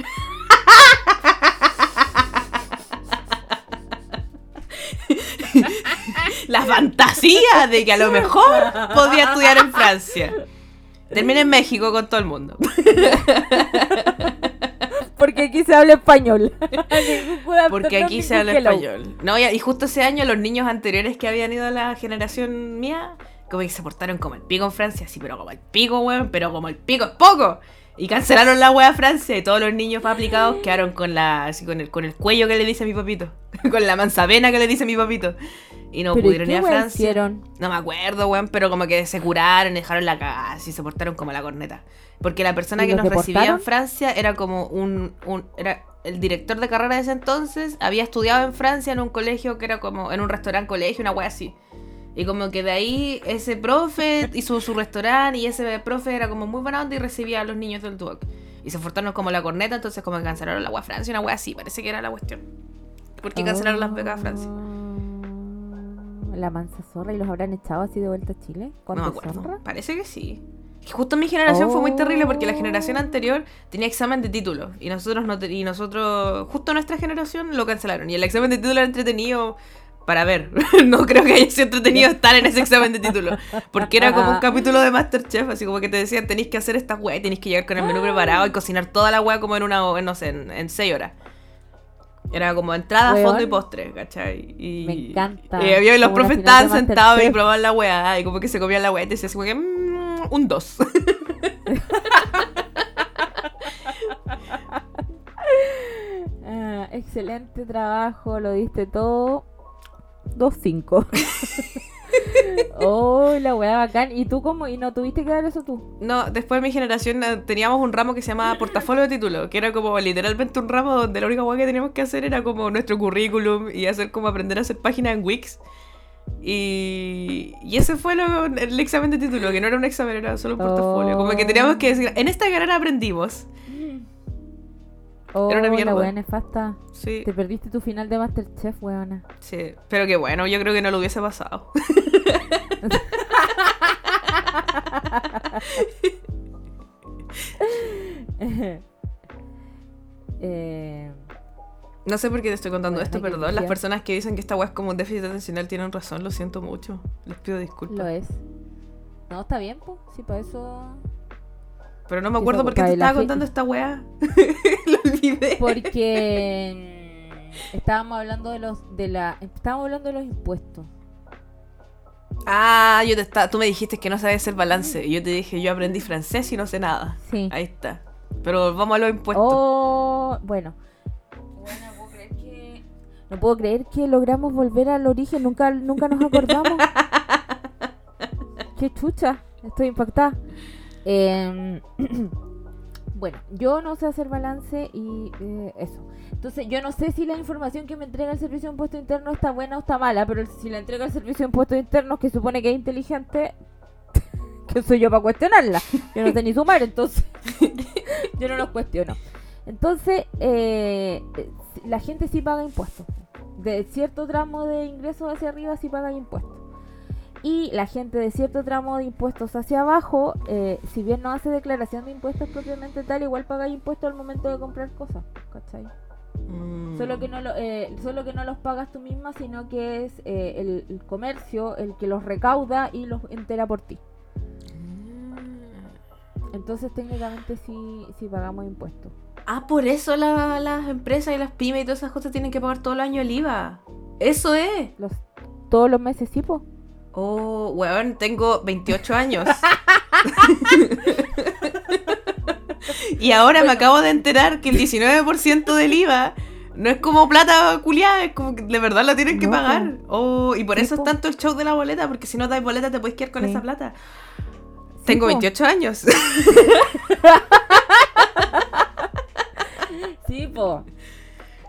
la fantasía de que a lo mejor podía estudiar en Francia. Terminé en México con todo el mundo. Porque aquí se habla español. Porque aquí se habla español. No, y, y justo ese año los niños anteriores que habían ido a la generación mía, como que se portaron como el pico en Francia, sí, pero como el pico, weón, pero como el pico es poco. Y cancelaron la wea a Francia y todos los niños aplicados quedaron con la así con el, con el cuello que le dice mi papito. con la manzavena que le dice mi papito. Y no ¿Pero y pudieron ir a Francia. hicieron? No me acuerdo, weón, pero como que se curaron, dejaron la cagada, así se portaron como la corneta. Porque la persona ¿Y que nos recibía en? Francia era como un, un- era el director de carrera de ese entonces, había estudiado en Francia en un colegio que era como en un restaurante colegio, una wea así. Y como que de ahí ese profe hizo su restaurante y ese profe era como muy buena onda y recibía a los niños del Duoc. Y se portaron como la corneta, entonces como que cancelaron la wea Francia, una wea así, parece que era la cuestión. ¿Por qué cancelaron las becas a Francia? Ah, La mansa zorra y los habrán echado así de vuelta a Chile. ¿Con No me acuerdo. Parece que sí. Y Justo mi generación fue muy terrible porque la Oh. generación anterior tenía examen de título y nosotros no te- y nosotros justo nuestra generación lo cancelaron y el examen de título era entretenido para ver. no creo que haya sido entretenido estar en ese examen de título porque era como un capítulo de MasterChef, así como que te decían tenéis que hacer esta weá y tenéis que llegar con el menú preparado y cocinar toda la weá como en una no sé, en, en seis horas. Era como entrada, Weón. fondo y postre, ¿cachai? Y, Me encanta. Y había- los profes estaban sentados y probaban la weá y como que se comían la weá y te decías como que "Mm, un 2. Ah, excelente trabajo, lo diste todo. 2-5. Oh, la weá bacán. ¿Y tú cómo? ¿Y no tuviste que dar eso tú? No, después de mi generación eh, teníamos un ramo que se llamaba portafolio de título, que era como literalmente un ramo donde la única weá que teníamos que hacer era como nuestro currículum y hacer como aprender a hacer páginas en Wix. Y, y ese fue lo- el examen de título, que no era un examen, era solo un portafolio. Como que teníamos que decir, en esta carrera aprendimos. Oh, Era una mierda. la nefasta. Sí, Te perdiste tu final de Masterchef, weona. sí. Pero que bueno, yo creo que no lo hubiese pasado. eh, No sé por qué te estoy contando Bueno, esto, perdón. Las personas que dicen que esta weá es como un déficit atencional tienen razón, lo siento mucho. Les pido disculpas. lo es. No, está bien, pues. Sí, para eso. Pero no me acuerdo por qué te estaba contando esta weá. lo olvidé. Porque mm, estábamos hablando de los de la estábamos hablando de los impuestos. Ah, yo te estaba, tú me dijiste que no sabías hacer balance. Y yo te dije, yo aprendí francés y no sé nada. Sí. Ahí está. Pero vamos a los impuestos. Oh, bueno. Bueno, puedo creer que no puedo creer que logramos volver al origen, nunca nunca nos acordamos. Qué chucha, estoy impactada. Em, bueno, yo no sé hacer balance y eh, eso. Entonces, yo no sé si la información que me entrega el Servicio de Impuestos Internos está buena o está mala, pero si la entrega el Servicio de Impuestos Internos, que supone que es inteligente, que soy yo para cuestionarla. Yo no sé ni sumar, entonces yo no los cuestiono. Entonces, eh, eh, la gente sí paga impuestos. De cierto tramo de ingresos hacia arriba sí paga impuestos. Y la gente de cierto tramo de impuestos hacia abajo, eh, si bien no hace declaración de impuestos propiamente tal, igual paga impuestos al momento de comprar cosas. ¿Cachai? Mm. Solo que no lo, eh, solo que no los pagas tú misma, sino que es eh, el, el comercio el que los recauda y los entera por ti. Entonces técnicamente sí, sí pagamos impuestos. Ah, por eso la- las empresas y las pymes y todas esas cosas tienen que pagar todo el año el IVA. Eso es. Los, todos los meses sí, po. Oh, weón, tengo 28 años. y ahora me acabo de enterar que el 19% del IVA no es como plata culiada, es como que de verdad la tienen que No, pagar. Oh, y por Sí, eso es tanto el show de la boleta, porque si no das boleta te puedes quedar con Sí. esa plata. Sí, Tengo po. 28 años. Sí, po.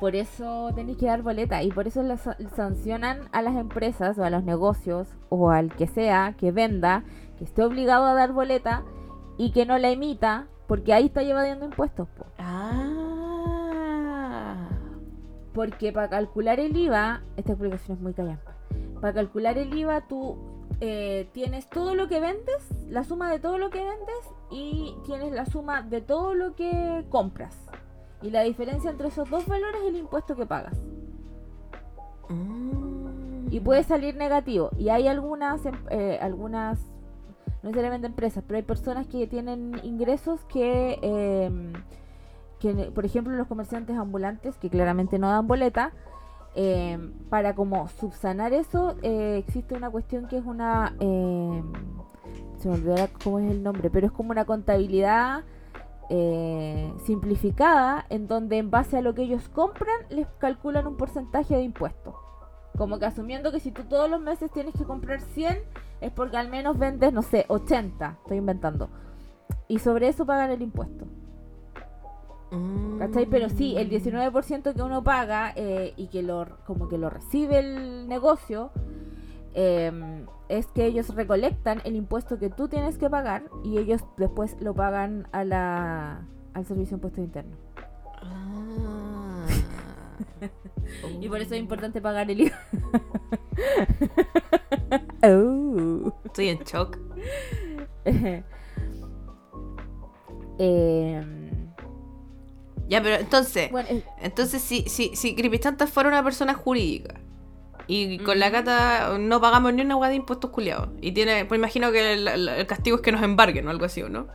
Por eso tenéis que dar boleta y por eso la sa- sancionan a las empresas o a los negocios o al que sea que venda, que esté obligado a dar boleta y que no la emita, porque ahí está evadiendo impuestos. po. ah. Porque para calcular el IVA, esta explicación es muy callampa. Para calcular el IVA tú eh, tienes todo lo que vendes, la suma de todo lo que vendes y tienes la suma de todo lo que compras. Y la diferencia entre esos dos valores es el impuesto que pagas. Mm. Y puede salir negativo. Y hay algunas, em- eh, algunas, no necesariamente empresas, pero hay personas que tienen ingresos que, em, que, por ejemplo, los comerciantes ambulantes, que claramente no dan boleta, em, para como subsanar eso, eh, existe una cuestión que es una, se me olvidó cómo es el nombre, pero es como una contabilidad eh, simplificada en donde en base a lo que ellos compran les calculan un porcentaje de impuestos. Como que asumiendo que si tú todos los meses tienes que comprar 100 es porque al menos vendes, no sé, 80, estoy inventando. Y sobre eso pagan el impuesto. ¿Cachai? Pero sí, el 19% que uno paga eh, y que lo, como que lo recibe el negocio eh, es que ellos recolectan el impuesto que tú tienes que pagar y ellos después lo pagan a la, al Servicio de Impuestos Internos. Ah. Y por eso es importante pagar el IVA. Oh. Estoy en shock. Em, Ya, pero entonces, bueno, eh, entonces si, si, si fuera una persona jurídica y con la cata no pagamos ni una hueá de impuestos culiados y tiene, pues imagino que el, castigo es que nos embarguen o algo así, ¿o no?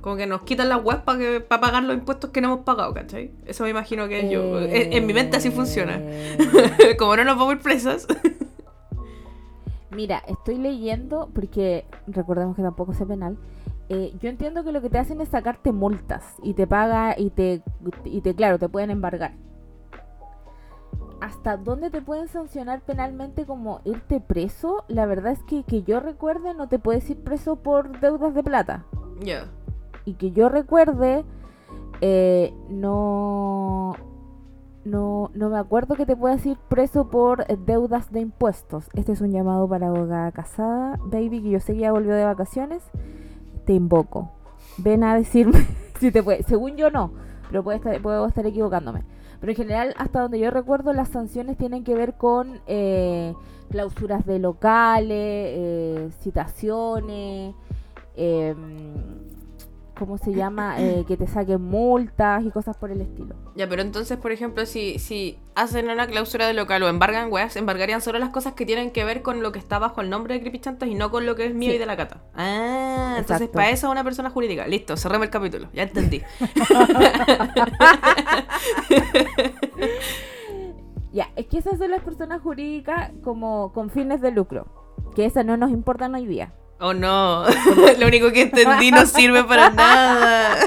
Como que nos quitan las webs para pagar los impuestos que no hemos pagado, ¿cachai? Eso me imagino que yo. En, en mi mente así funciona. eh, Como no nos vamos a ir presas. Mira, estoy leyendo, porque recordemos que tampoco sé penal. eh, yo entiendo que lo que te hacen es sacarte multas y te paga y te, y te claro, te pueden embargar. Hasta dónde te pueden sancionar penalmente como irte preso, la verdad es que que yo recuerde no te puedes ir preso por deudas de plata. Ya. Y que yo recuerde, eh, no, no, no me acuerdo que te puedas ir preso por deudas de impuestos. Este es un llamado para abogada casada, baby, que yo sé que ya volvió de vacaciones. Te invoco. Ven a decirme si te puede. Según yo no, pero puede estar, puedo estar equivocándome. Pero en general, hasta donde yo recuerdo, las sanciones tienen que ver con eh, clausuras de locales, eh, citaciones, em, ¿cómo se llama? Eh, que te saquen multas y cosas por el estilo. Ya, pero entonces, por ejemplo, si, si hacen una clausura de local o embargan weas, embargarían solo las cosas que tienen que ver con lo que está bajo el nombre de Creepy Chantas y no con lo que es mío Sí. y de la cata. Ah, entonces para eso es una persona jurídica. Listo, cerremos el capítulo. Ya entendí. Ya, es que esas son las personas jurídicas como con fines de lucro. Que esas no nos importan hoy día. Oh no, lo único que entendí no sirve para nada.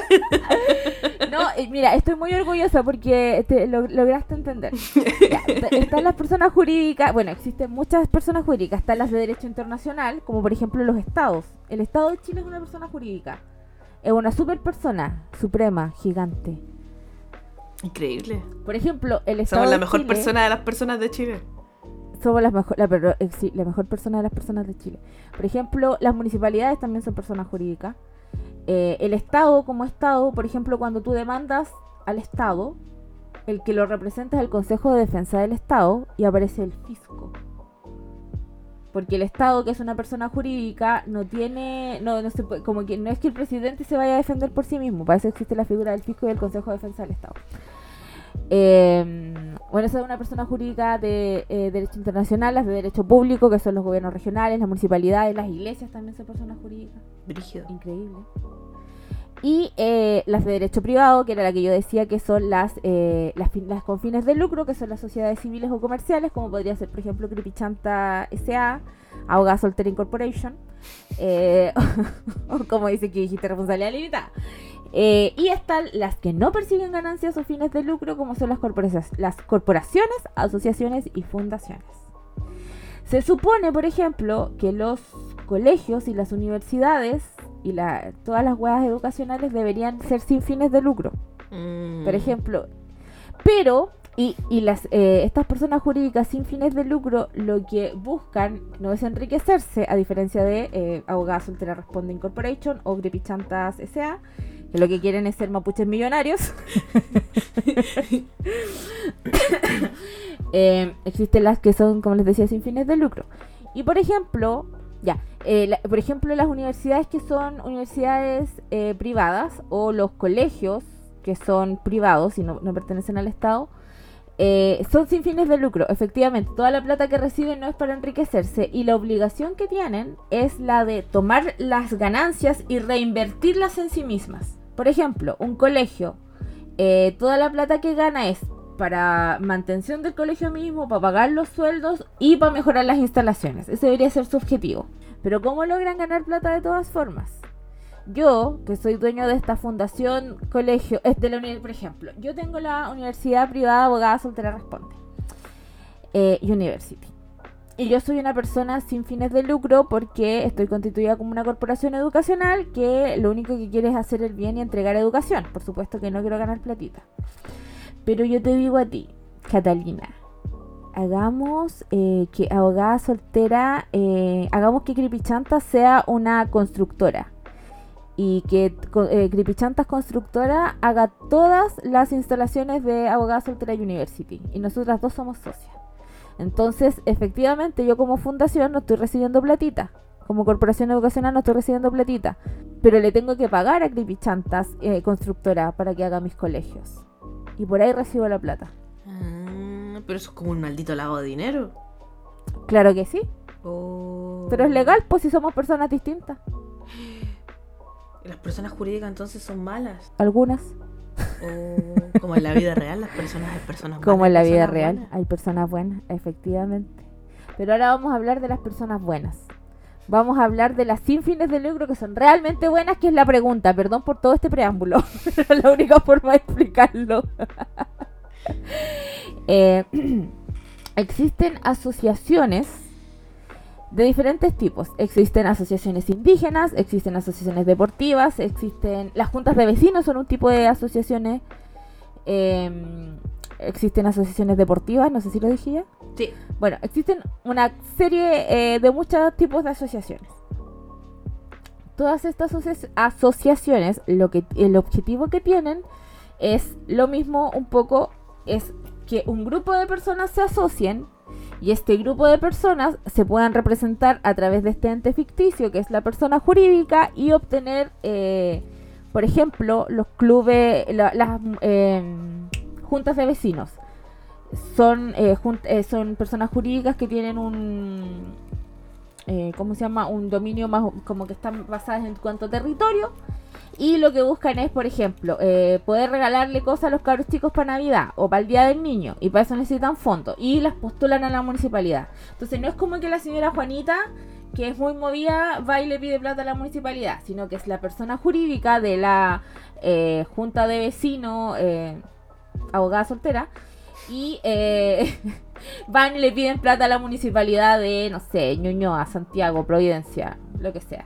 No, mira, estoy muy orgullosa porque te lo- lograste entender. Ya, están las personas jurídicas, bueno, existen muchas personas jurídicas, están las de derecho internacional, como por ejemplo los estados. El Estado de Chile es una persona jurídica. Es una super persona, suprema, gigante. Increíble. Por ejemplo, el Estado Somos la de mejor Chile- persona de las personas de Chile. Somos las mejor, la, eh, la mejor persona de las personas de Chile. Por ejemplo, las municipalidades también son personas jurídicas. Eh, el Estado como Estado, por ejemplo, cuando tú demandas al Estado, el que lo representa es el Consejo de Defensa del Estado y aparece el fisco. Porque el Estado, que es una persona jurídica, no tiene, no, no se puede- como que no es que el presidente se vaya a defender por sí mismo, para eso existe la figura del fisco y del Consejo de Defensa del Estado. Eh, bueno, esa es una persona jurídica de eh, derecho internacional, las de derecho público, que son los gobiernos regionales, las municipalidades, las iglesias también son personas jurídicas. Brígido. Increíble. Y eh, las de derecho privado, que era la que yo decía que son las, eh, las, las con fines de lucro, que son las sociedades civiles o comerciales, como podría ser, por ejemplo, Creepychanta S.A., Abogada Soltera Incorporation, eh, o como dice que dijiste, responsabilidad limitada. Eh, y están las que no persiguen ganancias o fines de lucro, como son las corporaciones, las corporaciones, asociaciones y fundaciones. Se supone, por ejemplo, que los colegios y las universidades y la- todas las huevas educacionales deberían ser sin fines de lucro, Mm. por ejemplo. Pero, y, y las, eh, estas personas jurídicas sin fines de lucro lo que buscan no es enriquecerse, a diferencia de eh, Abogada Soltera Responde Incorporation o Gripichantas S.A., que lo que quieren es ser mapuches millonarios. Eh, existen las que son, como les decía, sin fines de lucro. Y por ejemplo, ya, eh, la- por ejemplo, las universidades que son universidades eh, privadas o los colegios que son privados y no, no pertenecen al Estado, eh, son sin fines de lucro. Efectivamente, toda la plata que reciben no es para enriquecerse y la obligación que tienen es la de tomar las ganancias y reinvertirlas en sí mismas. Por ejemplo, un colegio, eh, toda la plata que gana es para mantención del colegio mismo, para pagar los sueldos y para mejorar las instalaciones. Ese debería ser su objetivo. Pero ¿cómo logran ganar plata de todas formas? Yo, que soy dueño de esta fundación colegio, es de la uni- por ejemplo, yo tengo la Universidad Privada Abogada Soltera Responde, eh, University. Y yo soy una persona sin fines de lucro porque estoy constituida como una corporación educacional que lo único que quiere es hacer el bien y entregar educación. Por supuesto que no quiero ganar platita. Pero yo te digo a ti, Catalina, hagamos eh, que abogada soltera, eh, hagamos que Creepychanta sea una constructora. Y que eh, Creepychantas Constructora haga todas las instalaciones de Abogada Soltera University. Y nosotras dos somos socias. Entonces, efectivamente, yo como fundación no estoy recibiendo platita. Como corporación educacional no estoy recibiendo platita. Pero le tengo que pagar a Creepychantas eh, Constructora para que haga mis colegios. Y por ahí recibo la plata. Ah, pero eso es como un maldito lago de dinero. Claro que sí. Oh. Pero es legal, pues si somos personas distintas. Las personas jurídicas entonces son malas. Algunas. Como en la vida real, las personas hay personas Como malas, en la vida real. buenas. Hay personas buenas, efectivamente. Pero ahora vamos a hablar de las personas buenas. Vamos a hablar de las sin fines de lucro que son realmente buenas, que es la pregunta. Perdón por todo este preámbulo. Pero es la única forma de explicarlo. Eh, existen asociaciones de diferentes tipos. Existen asociaciones indígenas, existen asociaciones deportivas, existen... Las juntas de vecinos son un tipo de asociaciones. em, existen asociaciones deportivas, no sé si lo dije ya. Sí. Bueno, existen una serie eh, de muchos tipos de asociaciones. Todas estas asocia- asociaciones, lo que, el objetivo que tienen es lo mismo un poco, es que un grupo de personas se asocien y este grupo de personas se puedan representar a través de este ente ficticio que es la persona jurídica y obtener, eh, por ejemplo, los clubes, la- las em, juntas de vecinos son, eh, eh, son personas jurídicas que tienen un, eh, ¿cómo se llama? Un dominio más, como que están basadas en cuanto a territorio. Y lo que buscan es, por ejemplo, eh, poder regalarle cosas a los cabros chicos para Navidad o para el Día del Niño. Y para eso necesitan fondos. Y las postulan a la municipalidad. Entonces no es como que la señora Juanita, que es muy movida, va y le pide plata a la municipalidad. Sino que es la persona jurídica de la eh, junta de vecinos, eh, abogada soltera. Y eh, van y le piden plata a la municipalidad de, no sé, Ñuñoa, Santiago, Providencia, lo que sea.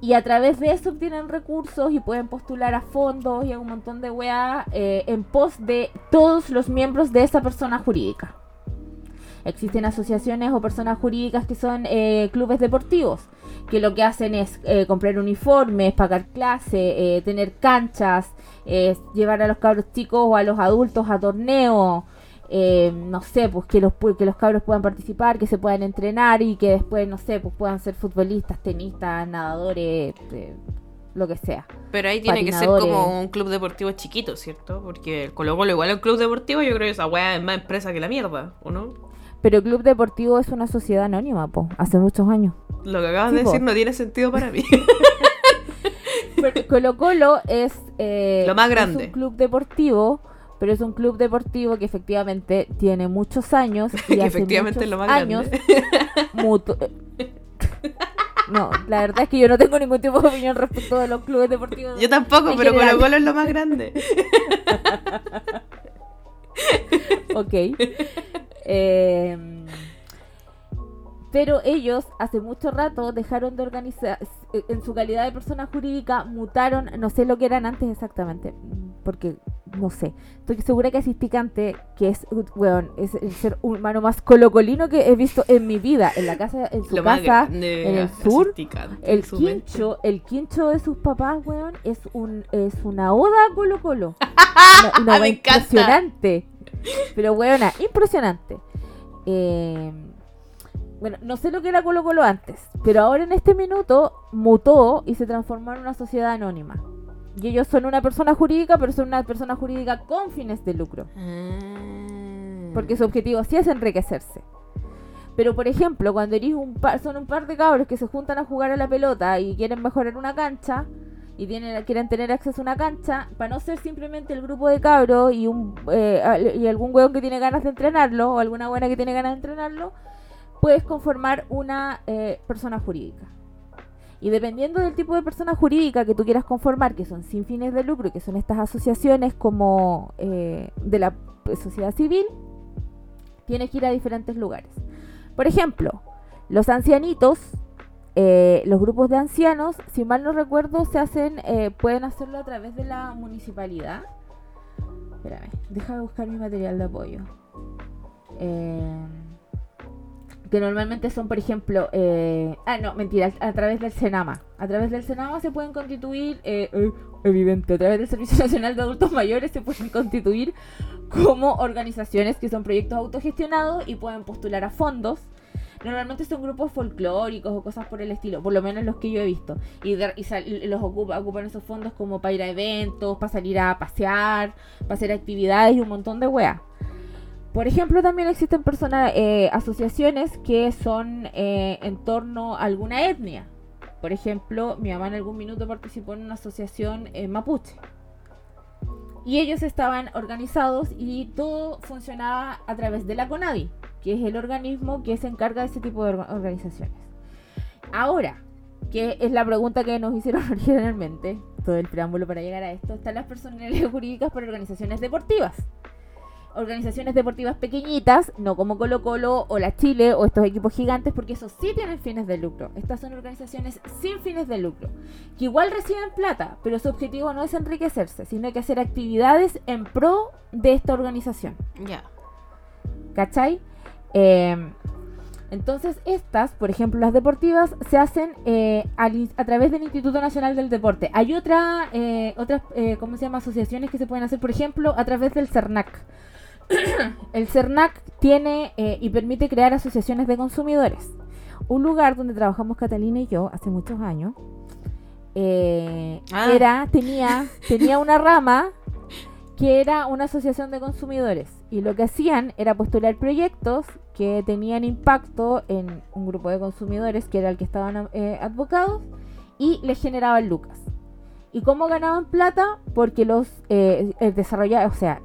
Y a través de eso obtienen recursos y pueden postular a fondos y a un montón de weá eh, en pos de todos los miembros de esa persona jurídica. Existen asociaciones o personas jurídicas que son eh, clubes deportivos, que lo que hacen es eh, comprar uniformes, pagar clases, eh, tener canchas, eh, llevar a los cabros chicos o a los adultos a torneos, eh, no sé, pues que los, que los cabros puedan participar, que se puedan entrenar y que después, no sé, pues puedan ser futbolistas, tenistas, nadadores, eh, lo que sea. Pero ahí tiene que ser como un club deportivo chiquito, ¿cierto? Porque el Colo Colo igual es un club deportivo, yo creo que esa weá es más empresa que la mierda, ¿o no? Pero el Club Deportivo es una sociedad anónima, po, hace muchos años. Lo que acabas Sí, de po. decir no tiene sentido para mí. Pero Colo Colo es, eh, Lo más es grande. un club deportivo, pero es un club deportivo que efectivamente tiene muchos años y que hace efectivamente es lo muchos más años mutu- No, la verdad es que yo no tengo ningún tipo de opinión respecto de los clubes deportivos. Yo tampoco, pero. Colo Colo es lo más grande. Ok. Eh, pero ellos hace mucho rato dejaron de organizar, en su calidad de persona jurídica, mutaron, no sé lo que eran antes exactamente, porque no sé. Estoy segura que así picante, que es, weón, es el ser humano más colocolino que he visto en mi vida, en la casa, en su Lo casa, en el sur, el mente. quincho, el quincho de sus papás, weón, es un es una oda a Colo Colo. Una, una Me weá encanta. impresionante. Pero weona, impresionante. Eh, bueno, no sé lo que era Colo Colo antes, pero ahora en este minuto mutó y se transformó en una sociedad anónima. Y ellos son una persona jurídica, pero son una persona jurídica con fines de lucro. Ah. Porque su objetivo sí es enriquecerse. Pero por ejemplo, cuando eres un par, son un par de cabros que se juntan a jugar a la pelota y quieren mejorar una cancha y tienen, quieren tener acceso a una cancha, para no ser simplemente el grupo de cabros y un eh, y algún hueón que tiene ganas de entrenarlo o alguna buena que tiene ganas de entrenarlo, puedes conformar una eh, persona jurídica. Y dependiendo del tipo de persona jurídica que tú quieras conformar, que son sin fines de lucro, y que son estas asociaciones como eh, de la pues, sociedad civil, tienes que ir a diferentes lugares. Por ejemplo, los ancianitos, eh, los grupos de ancianos, si mal no recuerdo, se hacen, eh, pueden hacerlo a través de la municipalidad. Espérame, déjame buscar mi material de apoyo. Eh, que normalmente son, por ejemplo, eh, ah, no, mentira, a través del Senama. A través del Senama se pueden constituir, eh, eh, evidente, a través del Servicio Nacional de Adultos Mayores se pueden constituir como organizaciones que son proyectos autogestionados y pueden postular a fondos. Normalmente son grupos folclóricos o cosas por el estilo, por lo menos los que yo he visto. Y, sal- los ocupa- ocupan esos fondos como para ir a eventos, para salir a pasear, para hacer actividades y un montón de weas. Por ejemplo, también existen personas, eh, asociaciones que son eh, en torno a alguna etnia. Por ejemplo, mi mamá en algún minuto participó en una asociación eh, mapuche. Y ellos estaban organizados y todo funcionaba a través de la CONADI, que es el organismo que se encarga de ese tipo de orga- organizaciones. Ahora, que es la pregunta que nos hicieron originalmente, todo el preámbulo para llegar a esto, están las personalidades jurídicas para organizaciones deportivas. Organizaciones deportivas pequeñitas, no como Colo Colo o la Chile o estos equipos gigantes, porque esos sí tienen fines de lucro. Estas son organizaciones sin fines de lucro, que igual reciben plata, pero su objetivo no es enriquecerse, sino que hacer actividades en pro de esta organización. Ya. ¿Cachai? Eh, entonces estas, por ejemplo las deportivas, se hacen eh, al a través del Instituto Nacional del Deporte. Hay otra, eh, otras, eh, ¿cómo se llama? Asociaciones que se pueden hacer, por ejemplo, a través del CERNAC. El CERNAC tiene eh, y permite crear asociaciones de consumidores. Un lugar donde trabajamos Catalina y yo hace muchos años. eh, Ah. era, tenía, tenía una rama que era una asociación de consumidores. Y lo que hacían era postular proyectos que tenían impacto en un grupo de consumidores, que era el que estaban eh, advocados, y les generaban lucas. ¿Y cómo ganaban plata? Porque los eh, desarrollaban, o sea,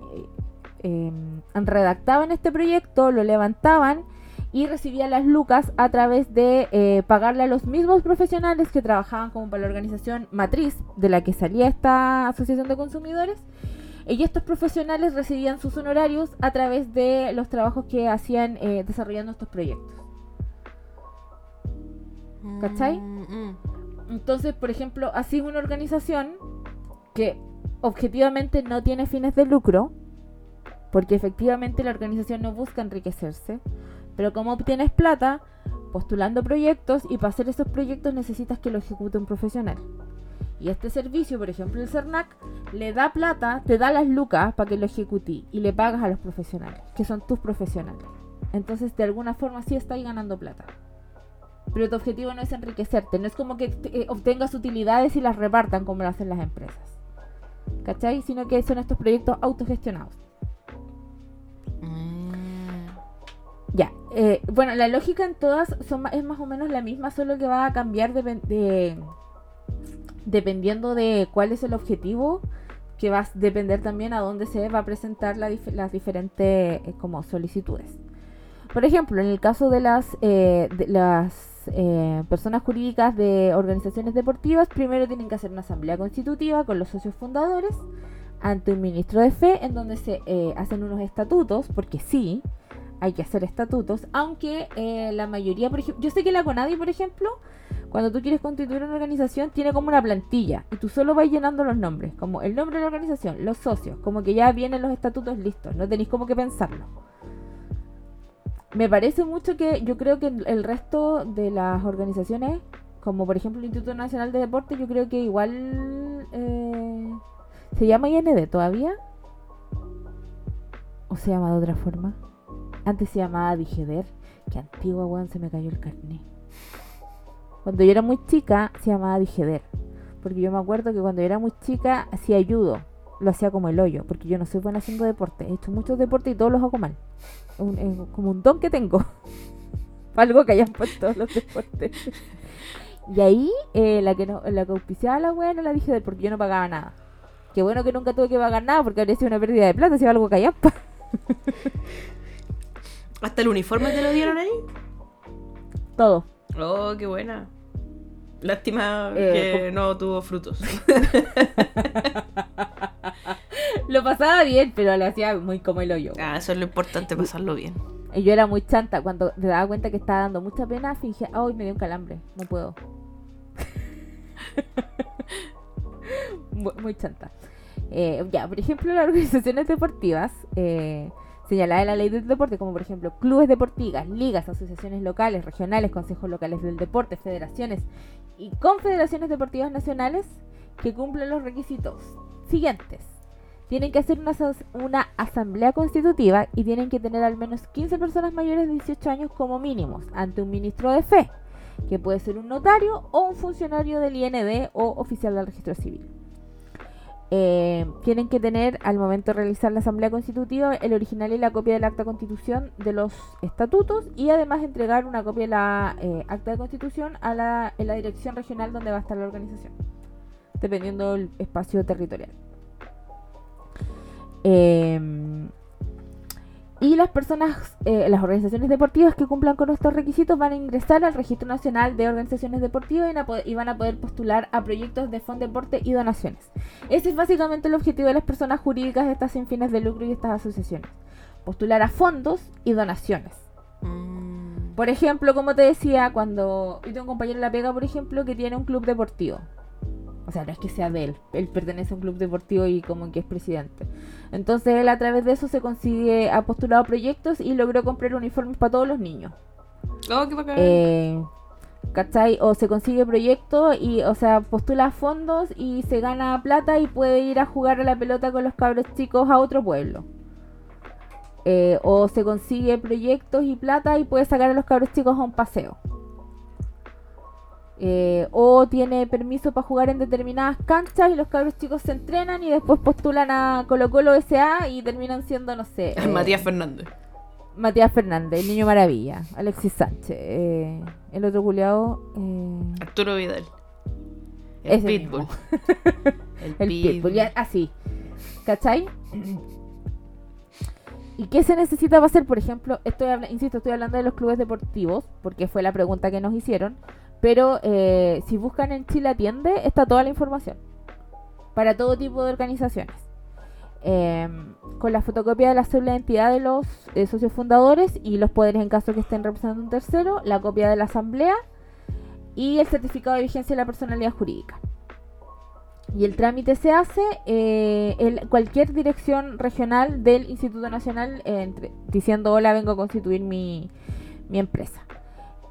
eh, redactaban este proyecto, lo levantaban y recibían las lucas a través de eh, pagarle a los mismos profesionales que trabajaban como para la organización matriz de la que salía esta asociación de consumidores. Y estos profesionales recibían sus honorarios a través de los trabajos que hacían eh, desarrollando estos proyectos. ¿Cachai? Mm, mm. Entonces, por ejemplo, así una organización que objetivamente no tiene fines de lucro, porque efectivamente la organización no busca enriquecerse, pero como obtienes plata, postulando proyectos y para hacer esos proyectos necesitas que lo ejecute un profesional. Y este servicio, por ejemplo, el CERNAC, le da plata, te da las lucas para que lo ejecutí y le pagas a los profesionales, que son tus profesionales. Entonces, de alguna forma sí estás ganando plata. Pero tu objetivo no es enriquecerte, no es como que eh, obtengas utilidades y las repartan como lo hacen las empresas. ¿Cachai? Sino que son estos proyectos autogestionados. Mm. Ya, eh, bueno, la lógica en todas es más o menos la misma, solo que va a cambiar depen- de- dependiendo de cuál es el objetivo, que va a depender también a dónde se va a presentar las diferentes eh, como solicitudes. Por ejemplo, en el caso de las, eh, eh, personas jurídicas de organizaciones deportivas, primero tienen que hacer una asamblea constitutiva con los socios fundadores ante un ministro de fe en donde se eh, hacen unos estatutos, porque sí, hay que hacer estatutos, aunque eh, la mayoría, por ejemplo, yo sé que la CONADI, por ejemplo, cuando tú quieres constituir una organización, tiene como una plantilla y tú solo vas llenando los nombres, como el nombre de la organización, los socios, como que ya vienen los estatutos listos, no tenéis como que pensarlo. Me parece mucho que yo creo que el resto de las organizaciones, como por ejemplo el Instituto Nacional de Deporte, yo creo que igual eh, se llama IND todavía. ¿O se llama de otra forma? Antes se llamaba Digeder. Que antigua, weón, se me cayó el carnet. Cuando yo era muy chica, se llamaba Digeder. Porque yo me acuerdo que cuando yo era muy chica, hacía judo. Lo hacía como el hoyo. Porque yo no soy buena haciendo deporte. He hecho muchos deportes y todos los hago mal. Un- es como un don que tengo. Algo que hayan puesto los deportes. Y ahí, eh, la que no, la que auspiciaba a la wea era la Digeder. Porque yo no pagaba nada. Qué bueno que nunca tuve que pagar nada porque habría sido una pérdida de plata si algo callampa. ¿Hasta el uniforme te lo dieron ahí? Todo. Oh, qué buena. Lástima Eh, que no tuvo frutos. Lo pasaba bien, pero lo hacía muy como el hoyo. ah, eso es lo importante, pasarlo bien. Y yo era muy chanta. Cuando me daba cuenta que estaba dando mucha pena, fingía, ay, me dio un calambre. No puedo. muy, chanta. Eh, ya, por ejemplo, las organizaciones deportivas eh, señaladas en la ley del deporte, como por ejemplo clubes deportivas, ligas, asociaciones locales, regionales, consejos locales del deporte, federaciones y confederaciones deportivas nacionales que cumplen los requisitos siguientes. Tienen que hacer una, una asamblea constitutiva y tienen que tener al menos 15 personas mayores de 18 años como mínimos ante un ministro de fe, que puede ser un notario o un funcionario del IND o oficial del registro civil. Eh, tienen que tener al momento de realizar la asamblea constitutiva el original y la copia del acta de constitución de los estatutos y además entregar una copia de la eh, acta de constitución a la, en la dirección regional donde va a estar la organización, dependiendo del espacio territorial. Eh, y las personas, eh, las organizaciones deportivas que cumplan con estos requisitos van a ingresar al Registro Nacional de Organizaciones Deportivas y, van a poder- y van a poder postular a proyectos de Fondo Deporte y donaciones. Ese es básicamente el objetivo de las personas jurídicas de estas sin fines de lucro y estas asociaciones. postular a fondos y donaciones. Mm. Por ejemplo, como te decía, cuando yo tengo un compañero en la pega, por ejemplo, que tiene un club deportivo. O sea, no es que sea de él, él pertenece a un club deportivo y como que es presidente. Entonces él a través de eso se consigue, ha postulado proyectos y logró comprar uniformes para todos los niños. Oh, qué bacán. Eh, ¿Cachai? O se consigue proyectos y, o sea, postula fondos y se gana plata y puede ir a jugar a la pelota con los cabros chicos a otro pueblo. Eh, o se consigue proyectos y plata y puede sacar a los cabros chicos a un paseo. Eh, o tiene permiso para jugar en determinadas canchas y los cabros chicos se entrenan y después postulan a Colo Colo SA y terminan siendo, no sé. eh, Matías Fernández. Matías Fernández, el niño maravilla, Alexis Sánchez, eh, el otro culiado, eh, Arturo Vidal. El Pitbull. el, el Pitbull, así, ¿cachai? ¿Y qué se necesita para hacer, por ejemplo? Estoy insisto, estoy hablando de los clubes deportivos, porque fue la pregunta que nos hicieron, pero eh, si buscan en Chile Atiende, está toda la información, para todo tipo de organizaciones. Eh, con la fotocopia de la cédula de identidad de los eh, socios fundadores y los poderes en caso que estén representando un tercero, la copia de la asamblea y el certificado de vigencia de la personalidad jurídica. Y el trámite se hace eh, en cualquier dirección regional del Instituto Nacional diciendo hola, vengo a constituir mi, mi empresa.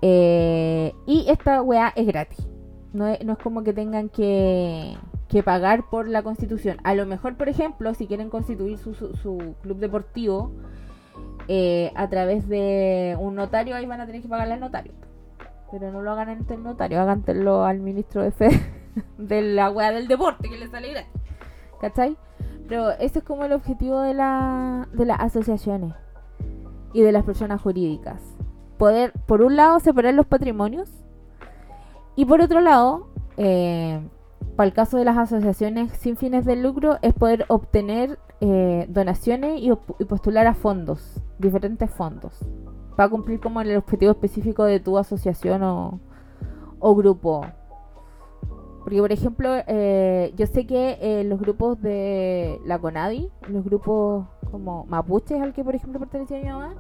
Eh, y esta weá es gratis. No es, como que tengan que, pagar por la constitución. A lo mejor, por ejemplo, si quieren constituir su, club deportivo eh, a través de un notario, ahí van a tener que pagarle al notario. Pero no lo hagan ante el notario, háganlo al ministro de fe de la weá del deporte que les sale gratis. ¿Cachai? Pero ese es como el objetivo de las asociaciones y de las personas jurídicas. Poder, por un lado, separar los patrimonios y por otro lado, eh, para el caso de las asociaciones sin fines de lucro, es poder obtener eh, donaciones y, postular a fondos, diferentes fondos, para cumplir como el objetivo específico de tu asociación o, o grupo. Porque, por ejemplo, eh, yo sé que eh, los grupos de la CONADI, los grupos como mapuches, al que por ejemplo pertenecía mi mamá,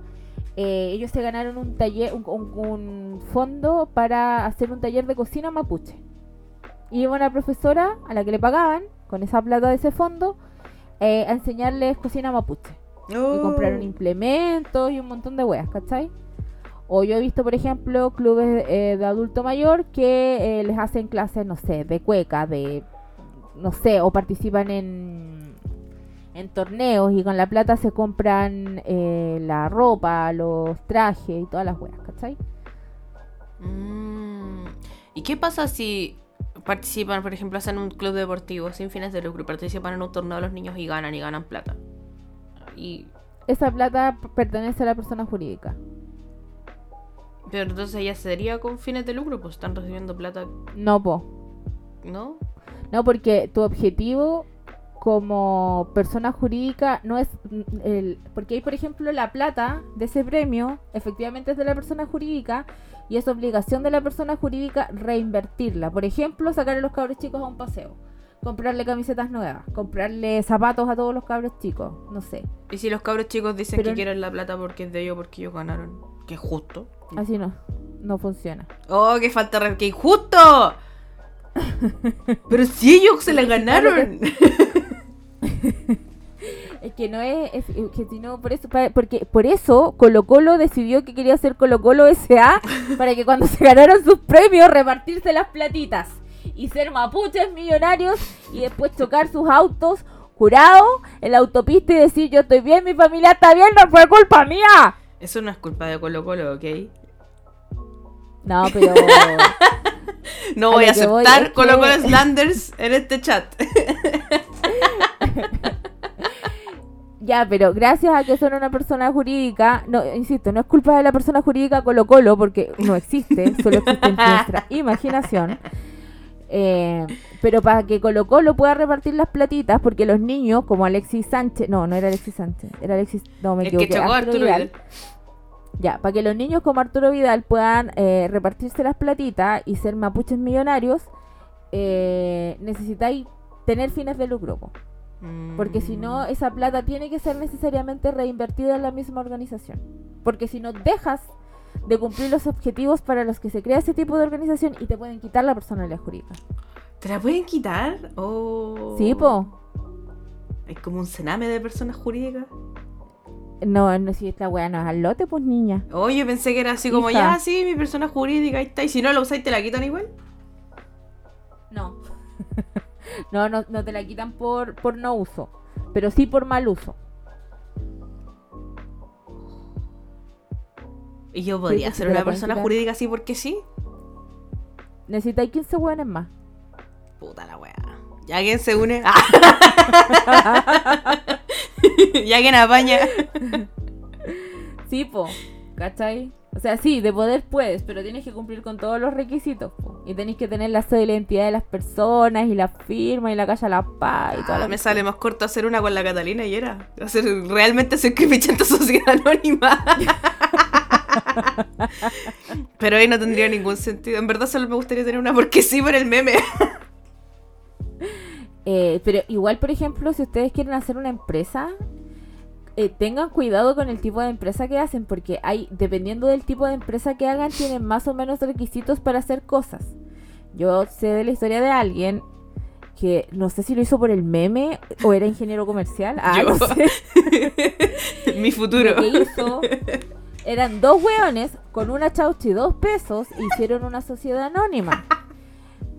eh, ellos se ganaron un taller, un, un- un fondo para hacer un taller de cocina mapuche. Y iba una profesora a la que le pagaban, con esa plata de ese fondo, eh, a enseñarles cocina mapuche. Y Oh. compraron implementos y un montón de weas, ¿cachai? O yo he visto, por ejemplo, clubes eh, de adulto mayor que eh, les hacen clases, no sé, de cueca, de, no sé, o participan en, en torneos y con la plata se compran eh, la ropa, los trajes y todas las weas, ¿cachai? Mm. ¿Y qué pasa si participan, por ejemplo, hacen un club deportivo sin fines de lucro, participan en un torneo los niños y ganan y ganan plata? Y Esa plata pertenece a la persona jurídica. pero entonces ella sería con fines de lucro, pues están recibiendo plata, No, po. ¿no? No, porque tu objetivo como persona jurídica no es el porque hay por ejemplo la plata de ese premio efectivamente es de la persona jurídica y es obligación de la persona jurídica reinvertirla por ejemplo sacar a los cabros chicos a un paseo comprarle camisetas nuevas comprarle zapatos a todos los cabros chicos no sé Y si los cabros chicos dicen Pero- que quieren la plata porque es de ellos, porque ellos ganaron, que es justo. así no no funciona ¡Oh, qué falta. ¡Qué injusto! Pero si ellos se la ganaron. Es que no es, que si no, por eso, porque por eso Colo Colo decidió que quería hacer Colo Colo SA para que cuando se ganaron sus premios repartirse las platitas y ser mapuches millonarios y después chocar sus autos jurados en la autopista y decir yo estoy bien, mi familia está bien, no fue culpa mía. Eso no es culpa de Colo Colo, ¿ok? No, pero No voy a voy aceptar es Colo Colo que- Slanders en este chat. ya, pero gracias a que son una persona jurídica, no, insisto, no es culpa de la persona jurídica Colo Colo porque no existe, solo existe en nuestra imaginación. Eh, pero para que Colo Colo pueda repartir las platitas, porque los niños, como Alexis Sánchez, no, no era Alexis Sánchez, era Alexis, no me El que equivoqué, chocó a Arturo Arturo Vidal. Vidal. Ya, para que los niños como Arturo Vidal puedan eh, repartirse las platitas y ser mapuches millonarios, eh, necesitáis tener fines de lucro. Mm. Porque si no, esa plata tiene que ser necesariamente reinvertida en la misma organización. Porque si no, dejas de cumplir los objetivos para los que se crea ese tipo de organización y te pueden quitar la personalidad jurídica. ¿Te la pueden quitar? ¿O... Sí, po. ¿Es como un cename de personas jurídicas? No, no, si esta weá no es al lote, pues niña. Oye, pensé que era así como, Hija. ya, sí, mi persona jurídica, ahí está. Y si no la usáis, ¿te la quitan igual? No. no, no, no te la quitan por, por no uso, pero sí por mal uso. Y yo podría ser una persona jurídica así porque sí. Necesitáis 15 hueones más. Puta la weá. Ya quien se une. ¡Ah! ya quien apaña. Sí, po. ¿Cachai? O sea, sí, de poder puedes, pero tienes que cumplir con todos los requisitos. po. Y tenéis que tener la cédula de identidad de las personas y la firma y la calle a la paz y toda la Ah, me sale más corto hacer una con la Catalina y era. Hacer realmente ser Cripichanta Sociedad Anónima. Pero ahí no tendría ningún sentido. En verdad solo me gustaría tener una porque sí por el meme. Eh, pero igual, por ejemplo, si ustedes quieren hacer una empresa, eh, tengan cuidado con el tipo de empresa que hacen, porque hay, dependiendo del tipo de empresa que hagan, tienen más o menos requisitos para hacer cosas. Yo sé de la historia de alguien que no sé si lo hizo por el meme o era ingeniero comercial. Ah, Yo. no sé. Mi futuro. Lo que hizo eran dos hueones con una chaucha y dos pesos e hicieron una sociedad anónima.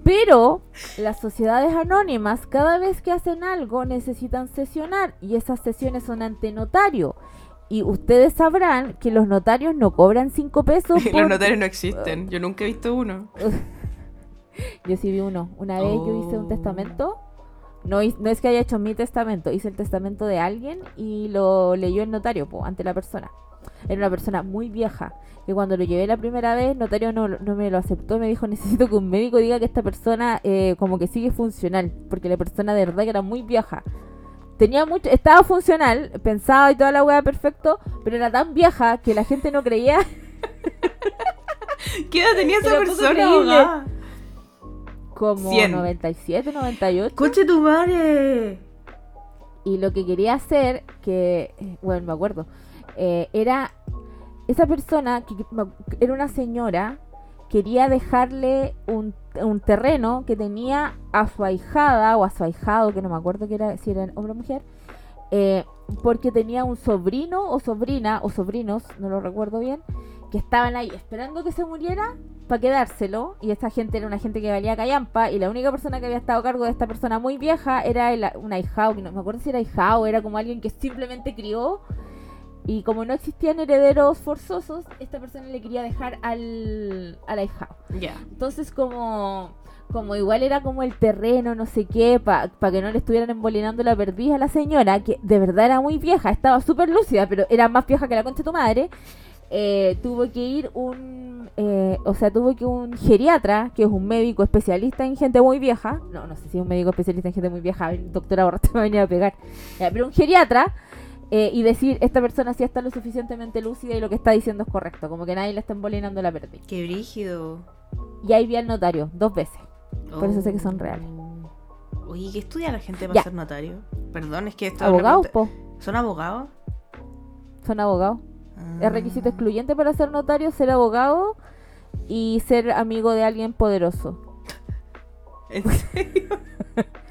Pero las sociedades anónimas, cada vez que hacen algo, necesitan sesionar y esas sesiones son ante notario. Y ustedes sabrán que los notarios no cobran cinco pesos. Los por- notarios no existen. Yo nunca he visto uno. Yo sí vi uno. Una vez yo hice un Oh. testamento. No, es que haya hecho mi testamento, hice el testamento de alguien y lo leyó el notario po, ante la persona. Era una persona muy vieja. Que cuando lo llevé la primera vez, notario no, no me lo aceptó. Me dijo: Necesito que un médico diga que esta persona, eh, como que sigue funcional. Porque la persona de verdad que era muy vieja. Tenía mucho, estaba funcional, pensaba y toda la weá perfecto, pero era tan vieja que la gente no creía ¿Qué edad tenía esa persona? como 100. 97, 98. ¡Coche tu madre! Y lo que quería hacer, que, eh, bueno, me acuerdo, eh, era esa persona, que era una señora, quería dejarle un, un terreno que tenía a su ahijada o a su ahijado, que no me acuerdo que era, si era hombre o mujer, eh, porque tenía un sobrino o sobrina o sobrinos, no lo recuerdo bien, que estaban ahí esperando que se muriera para quedárselo y esta gente era una gente que valía callampa y la única persona que había estado a cargo de esta persona muy vieja era el, un ahijado, que no me acuerdo si era ahijado era como alguien que simplemente crió y como no existían herederos forzosos, esta persona le quería dejar al, al ahijado. Ya. Entonces como como igual era como el terreno, no sé qué, para que no le estuvieran embolinando la perdiz a la señora, que de verdad era muy vieja, estaba súper lúcida, pero era más vieja que la concha de tu madre, eh, tuvo que ir un, eh, o sea, tuvo que un geriatra, que es un médico especialista en gente muy vieja, no, no sé si es un médico especialista en gente muy vieja, el doctora Borracha me va a venir a pegar, Ya, pero un geriatra, eh, y decir, esta persona sí está lo suficientemente lúcida y lo que está diciendo es correcto, como que nadie le está embolinando la perdiz. Qué brígido. Y ahí vi al notario, dos veces. Por eso sé que son Oh. reales. Oye, ¿qué estudia la gente para Ya. ser notario? Perdón, es que esto Abogados, po. ¿Son abogados? Son abogados. Es requisito Ah. excluyente para ser notario ser abogado y ser amigo de alguien poderoso. ¿En serio?